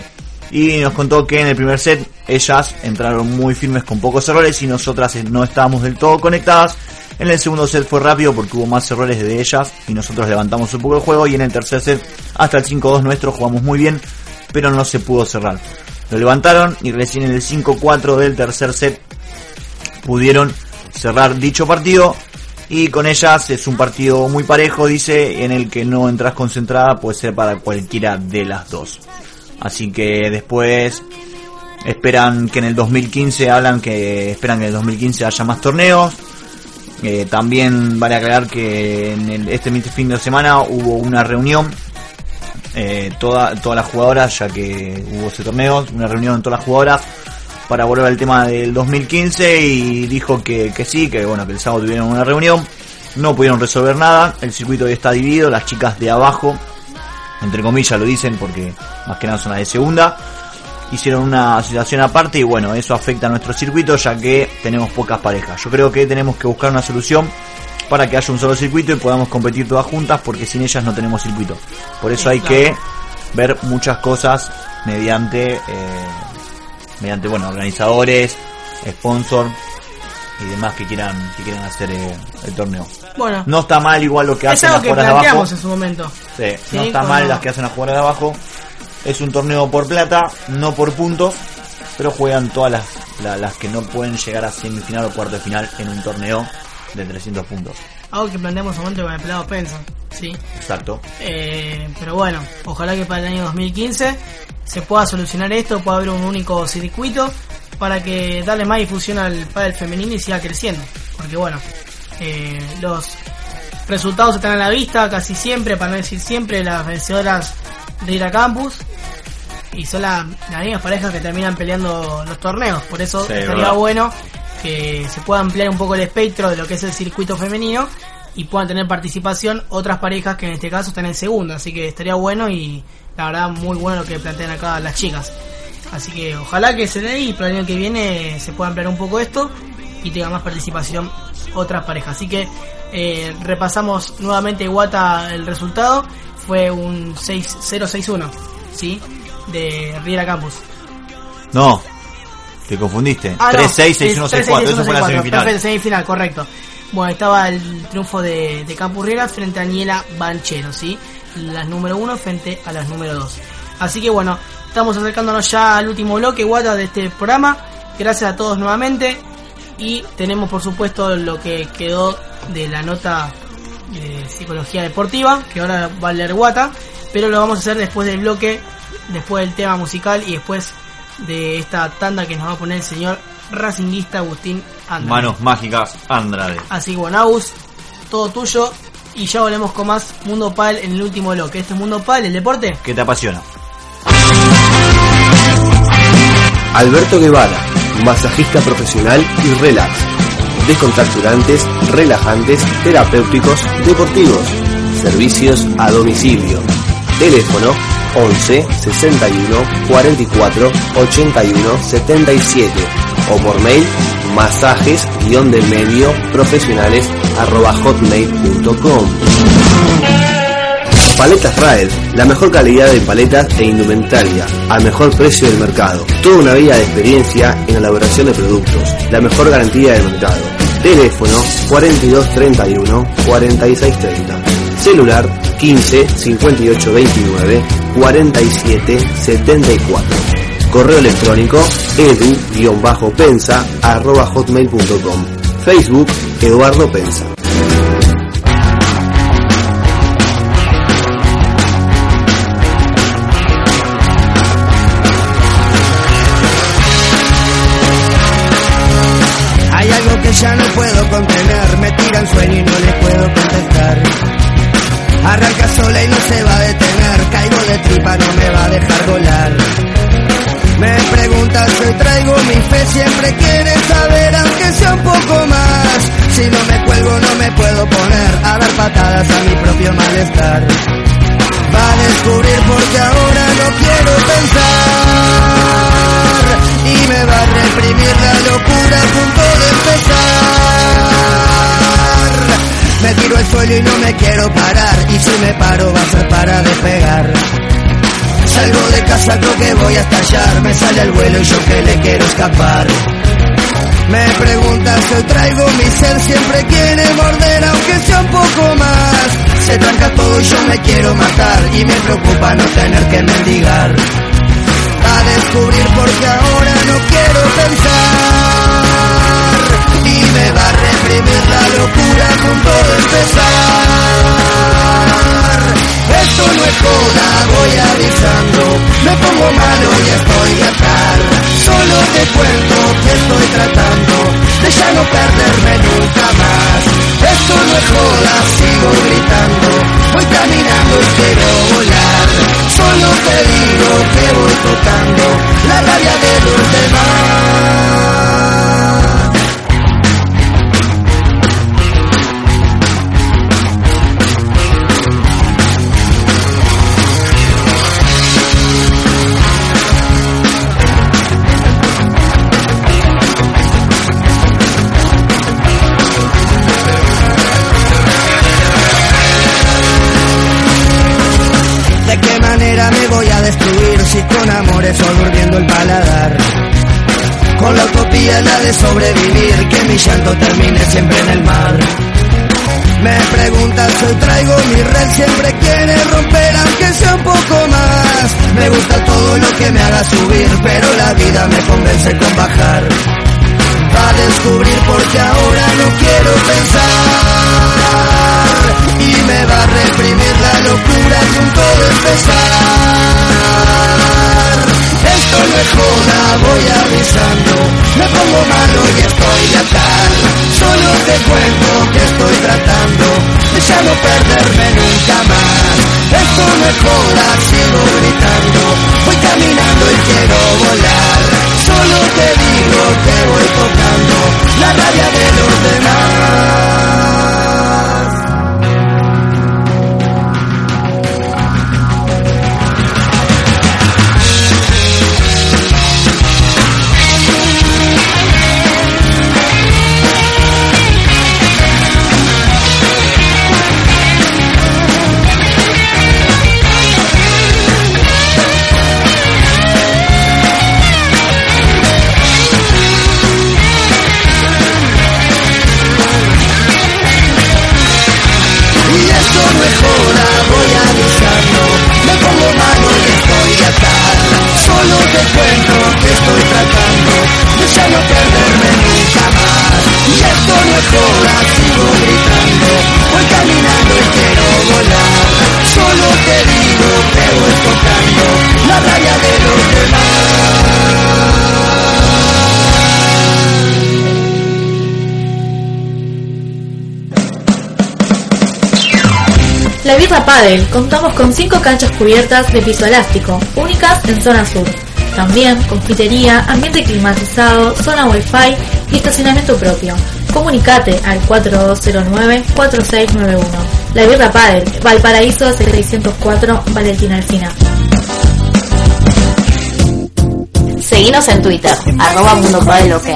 Y nos contó que en el primer set ellas entraron muy firmes con pocos errores y nosotras no estábamos del todo conectadas. En el segundo set fue rápido porque hubo más errores de ellas y nosotros levantamos un poco el juego. Y en el tercer set, hasta el 5-2 nuestro, jugamos muy bien, pero no se pudo cerrar. Lo levantaron y recién en el 5-4 del tercer set pudieron cerrar dicho partido y con ellas es un partido muy parejo, dice, en el que no entras concentrada, puede ser para cualquiera de las dos. Así que después esperan que en el 2015 hablan que esperan que en el 2015 haya más torneos. Eh, también vale aclarar que en este fin de semana hubo una reunión eh, toda, todas las jugadoras, ya que hubo ese torneo, una reunión en todas las jugadoras para volver al tema del 2015 y dijo que, que sí, que bueno, que el sábado tuvieron una reunión, no pudieron resolver nada, el circuito ya está dividido, las chicas de abajo, entre comillas lo dicen porque más que nada son las de segunda, hicieron una situación aparte y bueno, eso afecta a nuestro circuito ya que tenemos pocas parejas. Yo creo que tenemos que buscar una solución para que haya un solo circuito y podamos competir todas juntas porque sin ellas no tenemos circuito. Por eso hay que ver muchas cosas mediante eh, mediante bueno organizadores, sponsor y demás que quieran que quieran hacer eh, el torneo. Bueno, No está mal igual lo que hacen las que jugadoras de abajo. en su momento. Sí, Sí, no está mal las que hacen las jugadoras de abajo. Es un torneo por plata, no por puntos, pero juegan todas las, la- las que no pueden llegar a semifinal o cuarto de final en un torneo de 300 puntos. Algo que planteamos su momento con el pelado Pensa. Sí. Exacto. Eh, pero bueno, ojalá que para el año 2015 se pueda solucionar esto, pueda haber un único circuito para que darle más difusión al pádel femenino y siga creciendo. Porque bueno, eh, los resultados están a la vista casi siempre, para no decir siempre, las vencedoras de ir a campus. Y son la- las mismas parejas que terminan peleando los torneos. Por eso Sí, estaría verdad. bueno que se pueda ampliar un poco el espectro de lo que es el circuito femenino y puedan tener participación otras parejas que en este caso están en segunda. Así que estaría bueno y la verdad muy bueno lo que plantean acá las chicas. Así que ojalá que se dé y para el año que viene se pueda ampliar un poco esto y tenga más participación otras parejas. Así que eh, repasamos nuevamente Guata el resultado. Fue un 6-0-6-1, ¿sí? De Riera Campus. No, te confundiste. Ah, no, 3-6, 6-1, es 6-4. Eso fue la 3-6-1-6-4. semifinal. Perfecto, semifinal, correcto. Bueno, estaba el triunfo de, de Campurriera frente a Niela Banchero, ¿sí? Las número uno frente a las número dos. Así que bueno, estamos acercándonos ya al último bloque, Guata, de este programa. Gracias a todos nuevamente. Y tenemos, por supuesto, lo que quedó de la nota de psicología deportiva, que ahora va a leer Guata. Pero lo vamos a hacer después del bloque, después del tema musical y después de esta tanda que nos va a poner el señor racinguista Agustín Andrade. Manos mágicas, Andrade. Así que bueno, Agus, todo tuyo. Y ya volvemos con más Mundo Pal en el último bloque. Este es Mundo Pal, el deporte. ¿Qué te apasiona? Alberto Guevara, masajista profesional y relax. Descontracturantes, relajantes, terapéuticos, deportivos. Servicios a domicilio. Teléfono 11 61 44 81 77 o por mail masajes guion del medio profesionales arroba hotmail.com Paletas Raed, la mejor calidad de paletas e indumentaria, al mejor precio del mercado. Toda una vida de experiencia en la elaboración de productos, la mejor garantía del mercado. Teléfono 4231 4630. Celular 15 58 29 47 74. Correo electrónico edu-pensa arroba hotmail.com. Facebook Eduardo Pensa. Y no me quiero parar y si me paro va a ser para despegar. Salgo de casa, creo que voy a estallar. Me sale el vuelo y yo que le quiero escapar. Me pregunta si hoy traigo mi ser, siempre quiere morder, aunque sea un poco más. Se tranca todo y yo me quiero matar, y me preocupa no tener que mendigar. A descubrir porque ahora no quiero pensar, me va a reprimir la locura a punto de empezar. Esto no es joda, voy avisando, me pongo malo y estoy de atar. Solo te cuento que estoy tratando de ya no perderme nunca más. Esto no es joda, sigo gritando, voy caminando y quiero volar. Solo te digo que voy tocando la rabia de los demás. Me con bajar. A descubrir porque ahora no quiero pensar y me va a reprimir la locura a punto de empezar. Esto es joda, voy avisando, me pongo malo y estoy de atar. Solo te cuento que estoy tratando de ya no perderme nunca más. Esto es joda, sigo gritando, voy caminando y quiero volar. Solo te digo que voy tocando la rabia de los demás. Padel, contamos con 5 canchas cubiertas de piso elástico, únicas en zona sur. También confitería, ambiente climatizado, zona wifi y estacionamiento propio. Comunicate al 4209-4691. La Birra Padel, Valparaíso 604, Valentina Alcina. Seguinos en Twitter, arroba Mundo Padel OK.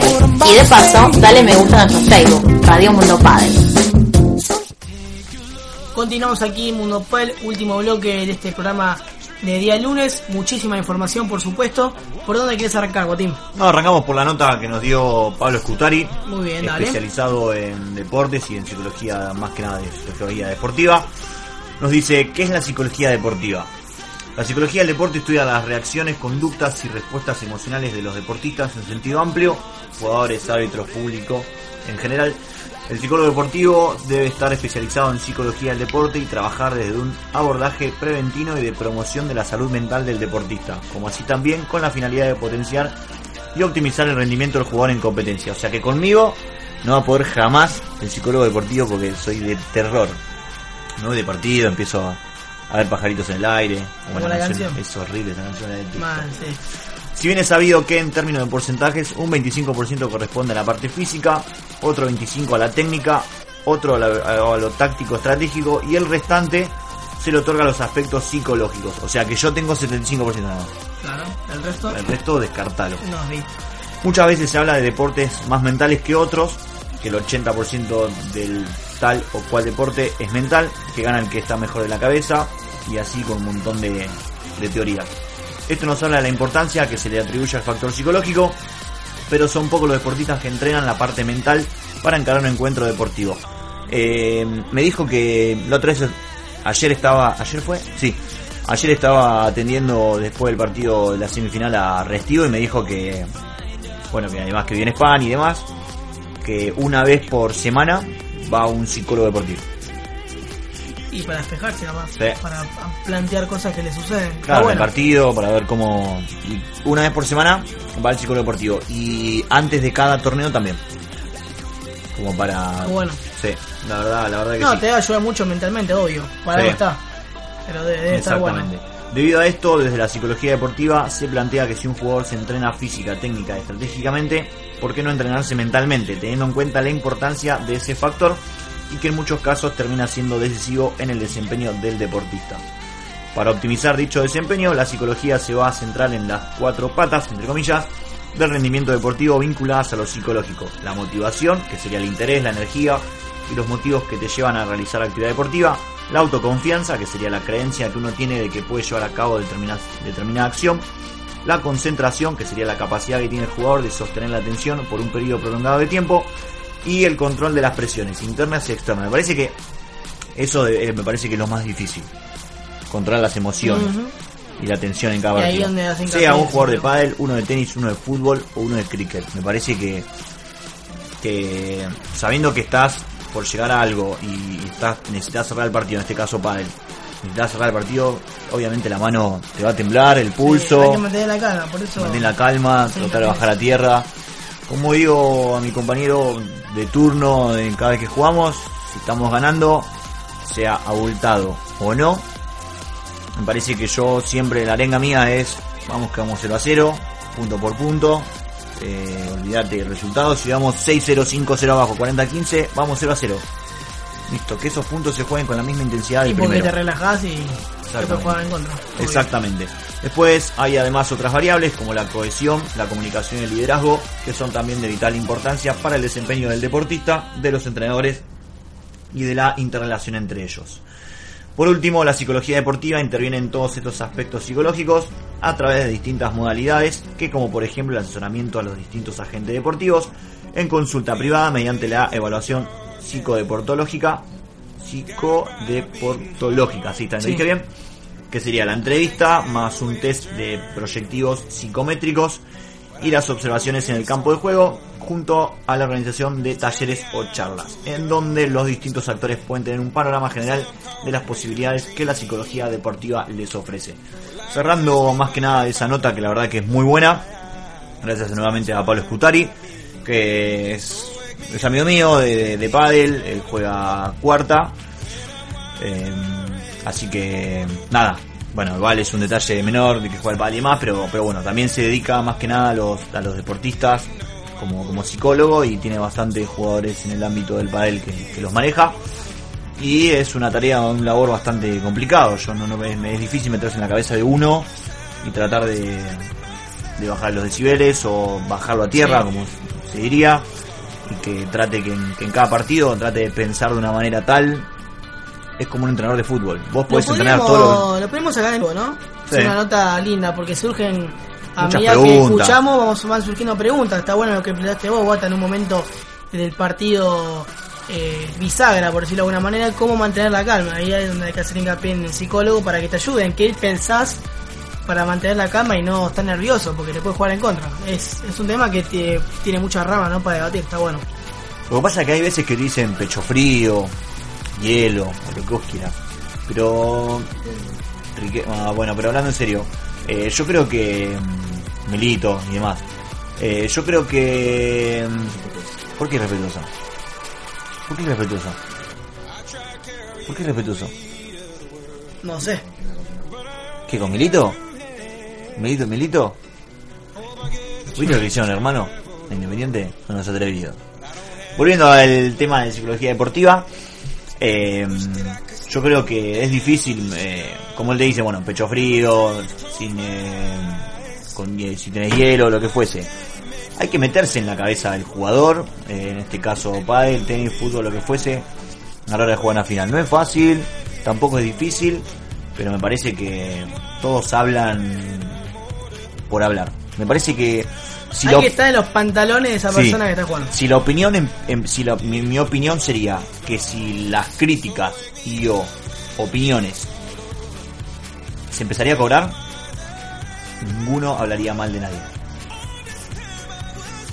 Y de paso, dale me gusta a nuestro Facebook, Radio Mundo Padel. Continuamos aquí, Mundo Pel, último bloque de este programa de día lunes. Muchísima información, por supuesto. ¿Por dónde quieres arrancar, Guatín? No, arrancamos por la nota que nos dio Pablo Scutari, Muy bien, dale. especializado en deportes y en psicología, más que nada de psicología deportiva. nos dice, ¿qué es la psicología deportiva? La psicología del deporte estudia las reacciones, conductas y respuestas emocionales de los deportistas en sentido amplio, jugadores, árbitros, público, en general. El psicólogo deportivo debe estar especializado en psicología del deporte y trabajar desde un abordaje preventivo y de promoción de la salud mental del deportista, como así también con la finalidad de potenciar y optimizar el rendimiento del jugador en competencia. O sea que conmigo no va a poder jamás el psicólogo deportivo porque soy de terror. No voy de partido, empiezo a, a ver pajaritos en el aire. Como la canción. Es horrible esa canción. de sí. si bien es sabido que en términos de porcentajes un 25% corresponde a la parte física, otro 25% a la técnica, otro a, la- a lo táctico estratégico y el restante se le otorga a los aspectos psicológicos. O sea que yo tengo 75% nada más. Claro, el resto El resto descartalo. Muchas veces se habla de deportes más mentales que otros, que el 80% del tal o cual deporte es mental, que gana el que está mejor de la cabeza, y así con un montón de, de teorías. Esto nos habla de la importancia que se le atribuye al factor psicológico, pero son pocos los deportistas que entrenan la parte mental para encarar un encuentro deportivo. Eh, me dijo que la otra vez, ayer estaba, ¿ayer fue? Sí, ayer estaba atendiendo después del partido de la semifinal a Restivo y me dijo que, bueno, que además que viene Span y demás, que una vez por semana va un psicólogo deportivo. Y para despejarse nada más. Sí. Para plantear cosas que le suceden. Claro, el partido para ver cómo. y una vez por semana va el psicólogo deportivo. Y antes de cada torneo también. Como para. Bueno. Sí, la verdad, la verdad que No, sí. te va a ayudar mucho mentalmente, obvio. Para Sí. está. Pero debe, debe estar bueno. Debido a esto, desde la psicología deportiva se plantea que si un jugador se entrena física, técnica estratégicamente, ¿por qué no entrenarse mentalmente, teniendo en cuenta la importancia de ese factor y que en muchos casos termina siendo decisivo en el desempeño del deportista? Para optimizar dicho desempeño, la psicología se va a centrar en las cuatro patas, entre comillas, del rendimiento deportivo vinculadas a lo psicológico. La motivación, que sería el interés, la energía y los motivos que te llevan a realizar actividad deportiva. La autoconfianza, que sería la creencia que uno tiene de que puede llevar a cabo determinada, determinada acción. La concentración, que sería la capacidad que tiene el jugador de sostener la atención por un periodo prolongado de tiempo. Y el control de las presiones internas y externas. Me parece que eso de- eh, me parece que es lo más difícil. Controlar las emociones y la tensión en cada partido. Sea un jugador de sí. pádel, uno de tenis, uno de fútbol o uno de cricket. Me parece que que sabiendo que estás por llegar a algo y estás necesitas cerrar el partido, en este caso pádel, necesitas cerrar el partido, obviamente la mano te va a temblar, el Sí, pulso, hay que mantener la cara, por eso. mantener la calma, Sí, tratar de sí. bajar a tierra. Como digo a mi compañero de turno en cada vez que jugamos, si estamos ganando, sea abultado o no, me parece que yo siempre la arenga mía es vamos que vamos 0 a 0, punto por punto. Eh, olvídate del resultado. Si vamos 6-0, 5-0 abajo, 40-15, vamos 0 a 0. Listo, que esos puntos se jueguen con la misma intensidad Y del porque primero. te relajás y Exactamente. Después hay además otras variables como la cohesión, la comunicación y el liderazgo, que son también de vital importancia para el desempeño del deportista, de los entrenadores y de la interrelación entre ellos. Por último, la psicología deportiva interviene en todos estos aspectos psicológicos a través de distintas modalidades, que como por ejemplo el asesoramiento a los distintos agentes deportivos en consulta privada mediante la evaluación psicodeportológica, psicodeportológica, ¿sí? ¿Está Sí. dije bien? Que sería la entrevista más un test de proyectivos psicométricos y las observaciones en el campo de juego junto a la organización de talleres o charlas, en donde los distintos actores pueden tener un panorama general de las posibilidades que la psicología deportiva les ofrece. Cerrando más que nada esa nota que la verdad que es muy buena, gracias nuevamente a Pablo Scutari, que es, es amigo mío de, de pádel, él juega cuarta, eh, así que nada, bueno, igual es un detalle menor de que juega el pádel y más, pero, pero bueno, también se dedica más que nada a los, a los deportistas como, como psicólogo y tiene bastantes jugadores en el ámbito del pádel que, que los maneja. Y es una tarea, un labor bastante complicado. Yo no, no me, me es difícil meterse en la cabeza de uno y tratar de, de bajar los decibeles o bajarlo a tierra, como se diría, y que trate que en, que en cada partido trate de pensar de una manera tal. Es como un entrenador de fútbol. Vos Lo podés entrenar todo lo lo podemos sacar en vivo, ¿no? Sí. Es una nota linda porque surgen a Muchas medida que escuchamos vamos van surgiendo preguntas. Está bueno lo que planteaste vos, Guata, en un momento del partido eh, bisagra, por decirlo de alguna manera, cómo mantener la calma. Ahí es donde hay que hacer hincapié en el psicólogo para que te ayude, en qué pensás para mantener la calma y no estar nervioso, porque te puede jugar en contra. Es, es un tema que te- tiene muchas ramas ¿no? para debatir, está bueno. Lo que pasa es que hay veces que dicen pecho frío, hielo, o lo que vos quieras. Pero. Ah, bueno, pero hablando en serio, eh, yo creo que. mm, Milito y demás. eh, yo creo que. mm, ¿Por qué respetuoso? ¿Por qué respetuoso? ¿Por qué respetuoso? No sé. ¿Qué con Milito? ¿Milito, Milito? ¿Viste lo que hicieron, hermano? En Independiente, no nos atrevido. Volviendo al tema de psicología deportiva, eh, yo creo que es difícil, eh, como él te dice, bueno, pecho frío, sin, eh, si tenés hielo, lo que fuese. Hay que meterse en la cabeza del jugador, eh, en este caso pádel, tenis, fútbol, lo que fuese, a la hora de jugar una final. No es fácil, tampoco es difícil, pero me parece que todos hablan por hablar. Me parece que si hay la que estar en los pantalones de esa Sí. persona que está jugando. si la opinión, en- en- si la- mi, mi opinión sería que si las críticas y o opiniones se empezaría a cobrar, ninguno hablaría mal de nadie.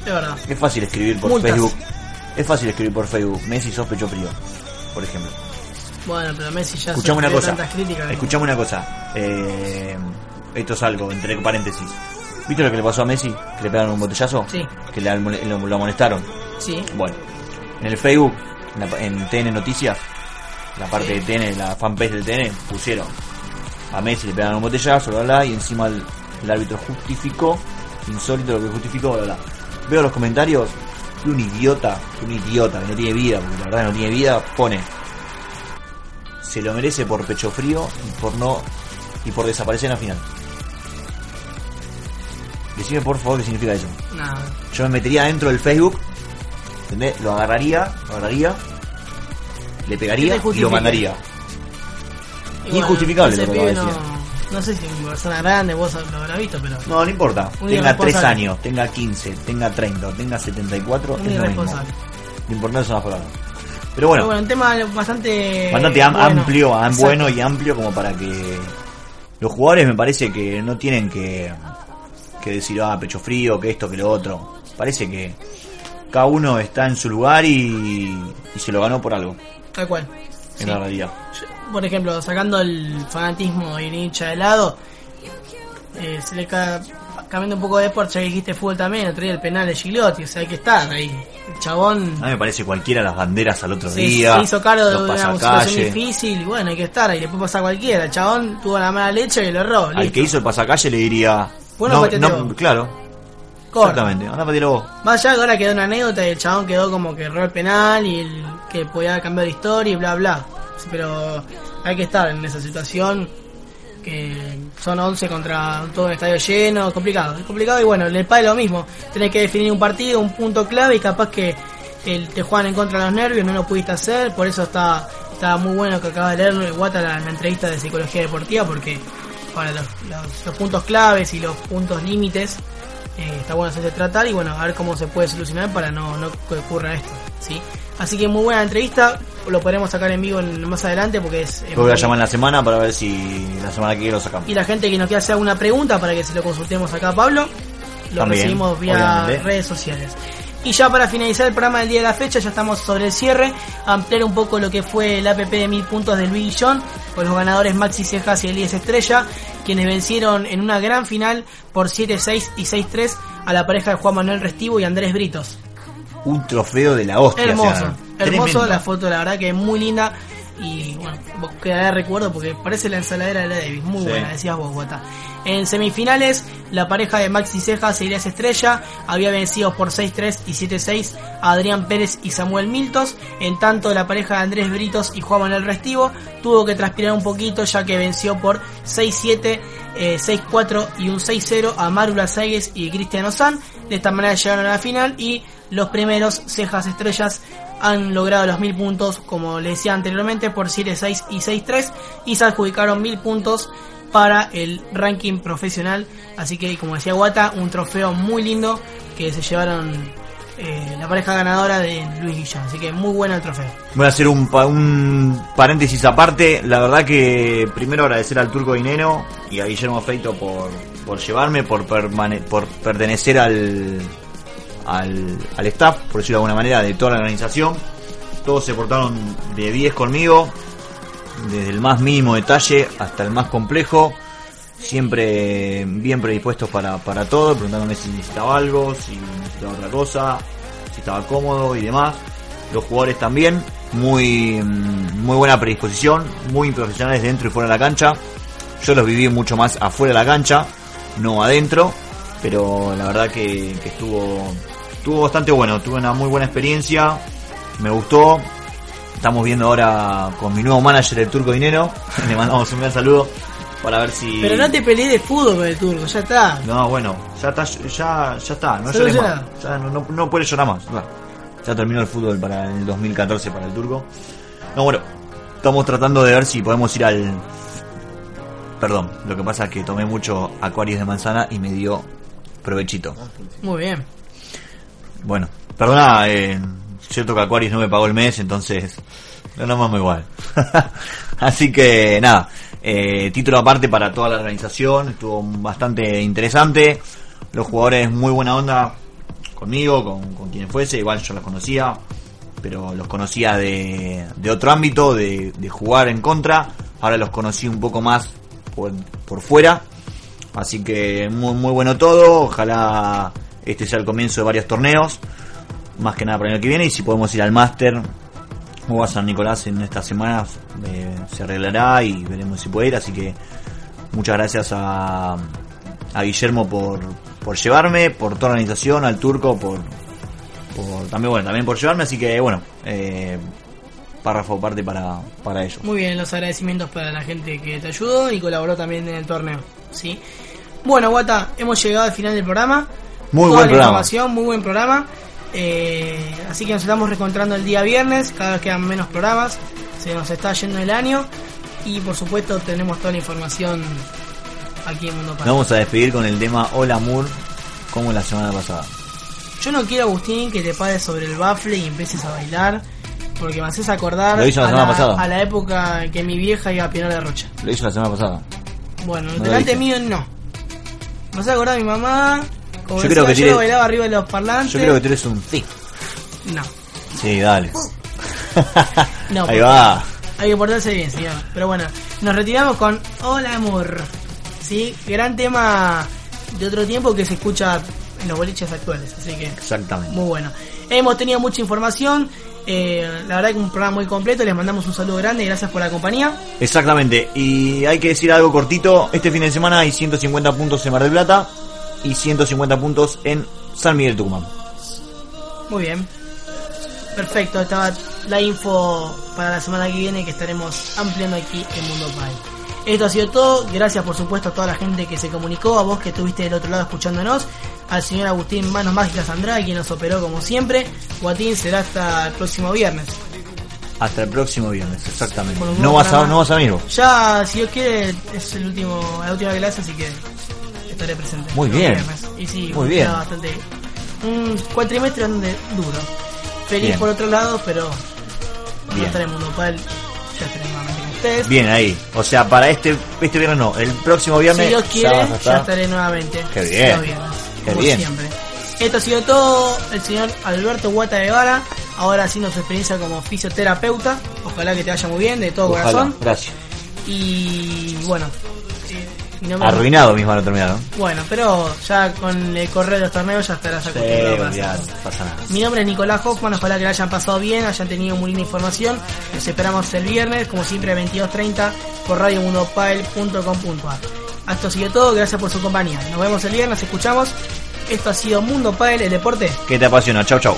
Es verdad. Es fácil escribir por Multas. Facebook. Es fácil escribir por Facebook. Messi sos pecho frío, por ejemplo. Bueno, pero Messi ya Escuchame una cosa. Escuchame una cosa. Eh, esto es algo, entre paréntesis. ¿Viste lo que le pasó a Messi? Que le pegaron un botellazo. Sí. Que le, lo, lo amonestaron. Sí. Bueno, en el Facebook, en, la- en TN Noticias, la parte de TN, la fanpage del TN, pusieron a Messi le pegaron un botellazo, bla, bla, y encima el, el árbitro justificó, insólito lo que justificó, bla, bla. Veo los comentarios, y un idiota, un idiota que no tiene vida, porque la verdad no tiene vida, pone se lo merece por pecho frío y por no y por desaparecer en la final. Decime por favor qué significa eso. Nada. Yo me metería dentro del Facebook, ¿entendés? Lo agarraría, lo agarraría, le pegaría y lo mandaría. Y Injustificable lo que pibe acaba de no, no sé si es una persona grande, vos lo habrás visto, pero. No, no importa. Tenga 3 irresponsable. años, tenga 15, tenga 30, o tenga 74, Un es lo mismo. Lo importante son las palabras. Pero bueno, Pero bueno, un tema bastante. bastante am- bueno. amplio, am- Exacto. bueno y amplio como para que los jugadores me parece que no tienen que, que decir, ah, pecho frío, que esto, que lo otro. Parece que cada uno está en su lugar y, y se lo ganó por algo, Tal cual. en Sí. la realidad. Por ejemplo, sacando el fanatismo y el hincha de lado, eh, se le ca... cambiando un poco de deporte, ya que dijiste fútbol también, otro día el penal de Gigliotti, o sea, hay que estar ahí. El chabón A mí me parece cualquiera las banderas al otro se, día. se hizo cargo de una situación difícil y bueno, hay que estar ahí, le puede pasar a cualquiera. El chabón tuvo la mala leche y lo erró. Al listo. que hizo el pasacalle le diría. Bueno, no, no, claro, Corta. exactamente. Anda patealo vos. Más allá que ahora quedó una anécdota y el chabón quedó como que erró el penal y el que podía cambiar de historia y bla bla. Pero hay que estar en esa situación que son 11 contra todo un estadio lleno, es complicado. Es complicado y bueno, el PAE lo mismo. Tenés que definir un partido, un punto clave y capaz que el, te juegan en contra de los nervios, no lo pudiste hacer, por eso está, está muy bueno que acabas de leer Guata la, la entrevista de psicología deportiva porque para los, los- los puntos claves y los puntos límites eh, está bueno hacerse tratar y bueno, a ver cómo se puede solucionar para no, no que ocurra esto, ¿sí? Así que muy buena entrevista, lo podremos sacar en vivo en- más adelante porque es... Lo voy a llamar en la semana para ver si la semana que viene lo sacamos. Y la gente que nos quiera hacer alguna pregunta para que se lo consultemos acá a Pablo, lo También, recibimos vía obviamente. redes sociales. Y ya para finalizar el programa del día de la fecha, ya estamos sobre el cierre, ampliar un poco lo que fue el APP de mil puntos del Luis Guillón, con los ganadores Maxi Cejas y Elías Estrella, quienes vencieron en una gran final por 7-6 y 6-3 a la pareja de Juan Manuel Restivo y Andrés Britos. Un trofeo de la hostia. Hermoso, hermoso la foto, la verdad que es muy linda. Y bueno, vos quedará recuerdo porque parece la ensaladera de la Davis, muy Sí. buena, decías vos, Guata. En semifinales, la pareja de Maxi Cejas e Elías Estrella había vencido por 6-3 y 7-6 a Adrián Pérez y Samuel Miltos. En tanto, la pareja de Andrés Britos y Juan Manuel Restivo tuvo que transpirar un poquito ya que venció por 6-7, eh, 6-4 y un 6-0 a Maru Lasagues y Cristiano San. De esta manera llegaron a la final y los primeros Cejas Estrellas han logrado los mil puntos, como les decía anteriormente, por 7-6 y 6-3 y se adjudicaron mil puntos para el ranking profesional. Así que, como decía Guata, un trofeo muy lindo que se llevaron eh, la pareja ganadora de Luis Guillón. Así que muy bueno el trofeo. Voy a hacer un, pa- un paréntesis aparte. La verdad que primero agradecer al Turco Dinero y a Guillermo Feito por, por llevarme, por, por pertenecer al, al, al staff, por decirlo de alguna manera, de toda la organización. Todos se portaron de 10 conmigo, desde el más mínimo detalle hasta el más complejo. Siempre bien predispuestos para, para todo, preguntándome si necesitaba algo, si necesitaba otra cosa, si estaba cómodo y demás. Los jugadores también, muy, mm, muy buena predisposición, muy profesionales dentro y fuera de la cancha. Yo los viví mucho más afuera de la cancha, no adentro, pero la verdad que, que estuvo, estuvo bastante bueno, tuve una muy buena experiencia, me gustó. Estamos viendo ahora con mi nuevo manager, el Turco Dinero, [LAUGHS] le mandamos un gran saludo para ver si... Pero no te peleé de fútbol con el turco, ya está. No, bueno, ya está, ya, ya está, no llores más. Ya no, no, no puedes llorar más. Ya, Ya terminó el fútbol para el 2014 para el turco. No, bueno, estamos tratando de ver si podemos ir al. Perdón, lo que pasa es que tomé mucho Aquarius de manzana y me dio provechito. Muy bien. Bueno, perdona, eh, cierto que Aquarius no me pagó el mes, entonces no nos vamos igual. [LAUGHS] Así que nada, eh, título aparte para toda la organización, estuvo bastante interesante. Los jugadores muy buena onda conmigo, con, con quien fuese, igual yo los conocía, pero los conocía de, de otro ámbito, de, de jugar en contra. Ahora los conocí un poco más por, por fuera. Así que muy, muy bueno todo. Ojalá este sea el comienzo de varios torneos. Más que nada para el año que viene. Y si podemos ir al máster o a San Nicolás en estas semanas, eh, se arreglará y veremos si puede ir. Así que muchas gracias a, a Guillermo por, por llevarme, por toda la organización, al turco por, por también bueno también por llevarme. Así que bueno, eh, párrafo aparte para, para ellos. Muy bien, los agradecimientos para la gente que te ayudó y colaboró también en el torneo. ¿sí? Bueno, Guata, hemos llegado al final del programa. Muy Toda buen la programa. información, muy buen programa. Eh, así que nos estamos reencontrando el día viernes, cada vez quedan menos programas, se nos está yendo el año y por supuesto tenemos toda la información aquí en Mundo Nos vamos a despedir con el tema Hola Amor, como la semana pasada. Yo no quiero, Agustín, que te pares sobre el bafle y empieces a bailar, porque me haces acordar Lo hizo la a, semana pasada. a la época que mi vieja iba a Pinar de Rocha. Lo hizo la semana pasada. Bueno, No delante mío no. Me hace acordar a mi mamá, como Yo creo que yo, tiene- bailaba arriba de los parlantes. Yo creo que tú eres un sí. No, Sí, dale. no. [LAUGHS] Ahí porque va. Hay que portarse bien, señor. Pero bueno, nos retiramos con Hola Amor. ¿Sí? Gran tema de otro tiempo que se escucha en los boliches actuales. Así que Exactamente. muy bueno. Hemos tenido mucha información. Eh, la verdad que un programa muy completo. Les mandamos un saludo grande y gracias por la compañía. Exactamente. Y hay que decir algo cortito. Este fin de semana hay 150 puntos en Mar del Plata y 150 puntos en San Miguel Tucumán. Muy bien. Perfecto, estaba la info para la semana que viene que estaremos ampliando aquí en Mundo Pai. Esto ha sido todo. Gracias por supuesto a toda la gente que se comunicó, a vos que estuviste del otro lado escuchándonos, al señor Agustín Manos Mágicas Andrade, quien nos operó como siempre. Guatín será hasta el próximo viernes. Hasta el próximo viernes, exactamente. No vas, a, no vas a venir vos. Ya, si Dios quiere, es el último, la última clase, así que estaré presente. Muy bien. Y sí, Muy bien. bastante. Un cuatrimestre duro. Feliz Bien. por otro lado, pero no Bien. estaré en Mundo Bien ahí. O sea, para este este viernes no. El próximo viernes si Dios ya quiere, ya, estar. estaré nuevamente. Qué bien. viernes, Qué como bien. siempre. Esto ha sido todo. El señor Alberto Guata Guevara, ahora haciendo su experiencia como fisioterapeuta. Ojalá que te vaya muy bien, de todo Ojalá. corazón. Gracias. Y bueno, Arruinado mis manos terminaron. Bueno, pero ya con el correo de los torneos ya estarás Sí, acostumbrado olvidate, hacerlo. no pasa nada. Mi nombre es Nicolás Hoffman, ojalá que la hayan pasado bien, hayan tenido muy linda información. Los esperamos el viernes, como siempre a 22.30 por radiomundopile.com.ar. Esto ha sido todo, gracias por su compañía. Nos vemos el viernes, escuchamos. Esto ha sido Mundo Pile, el deporte. ¿Qué te apasiona? Chau, chau.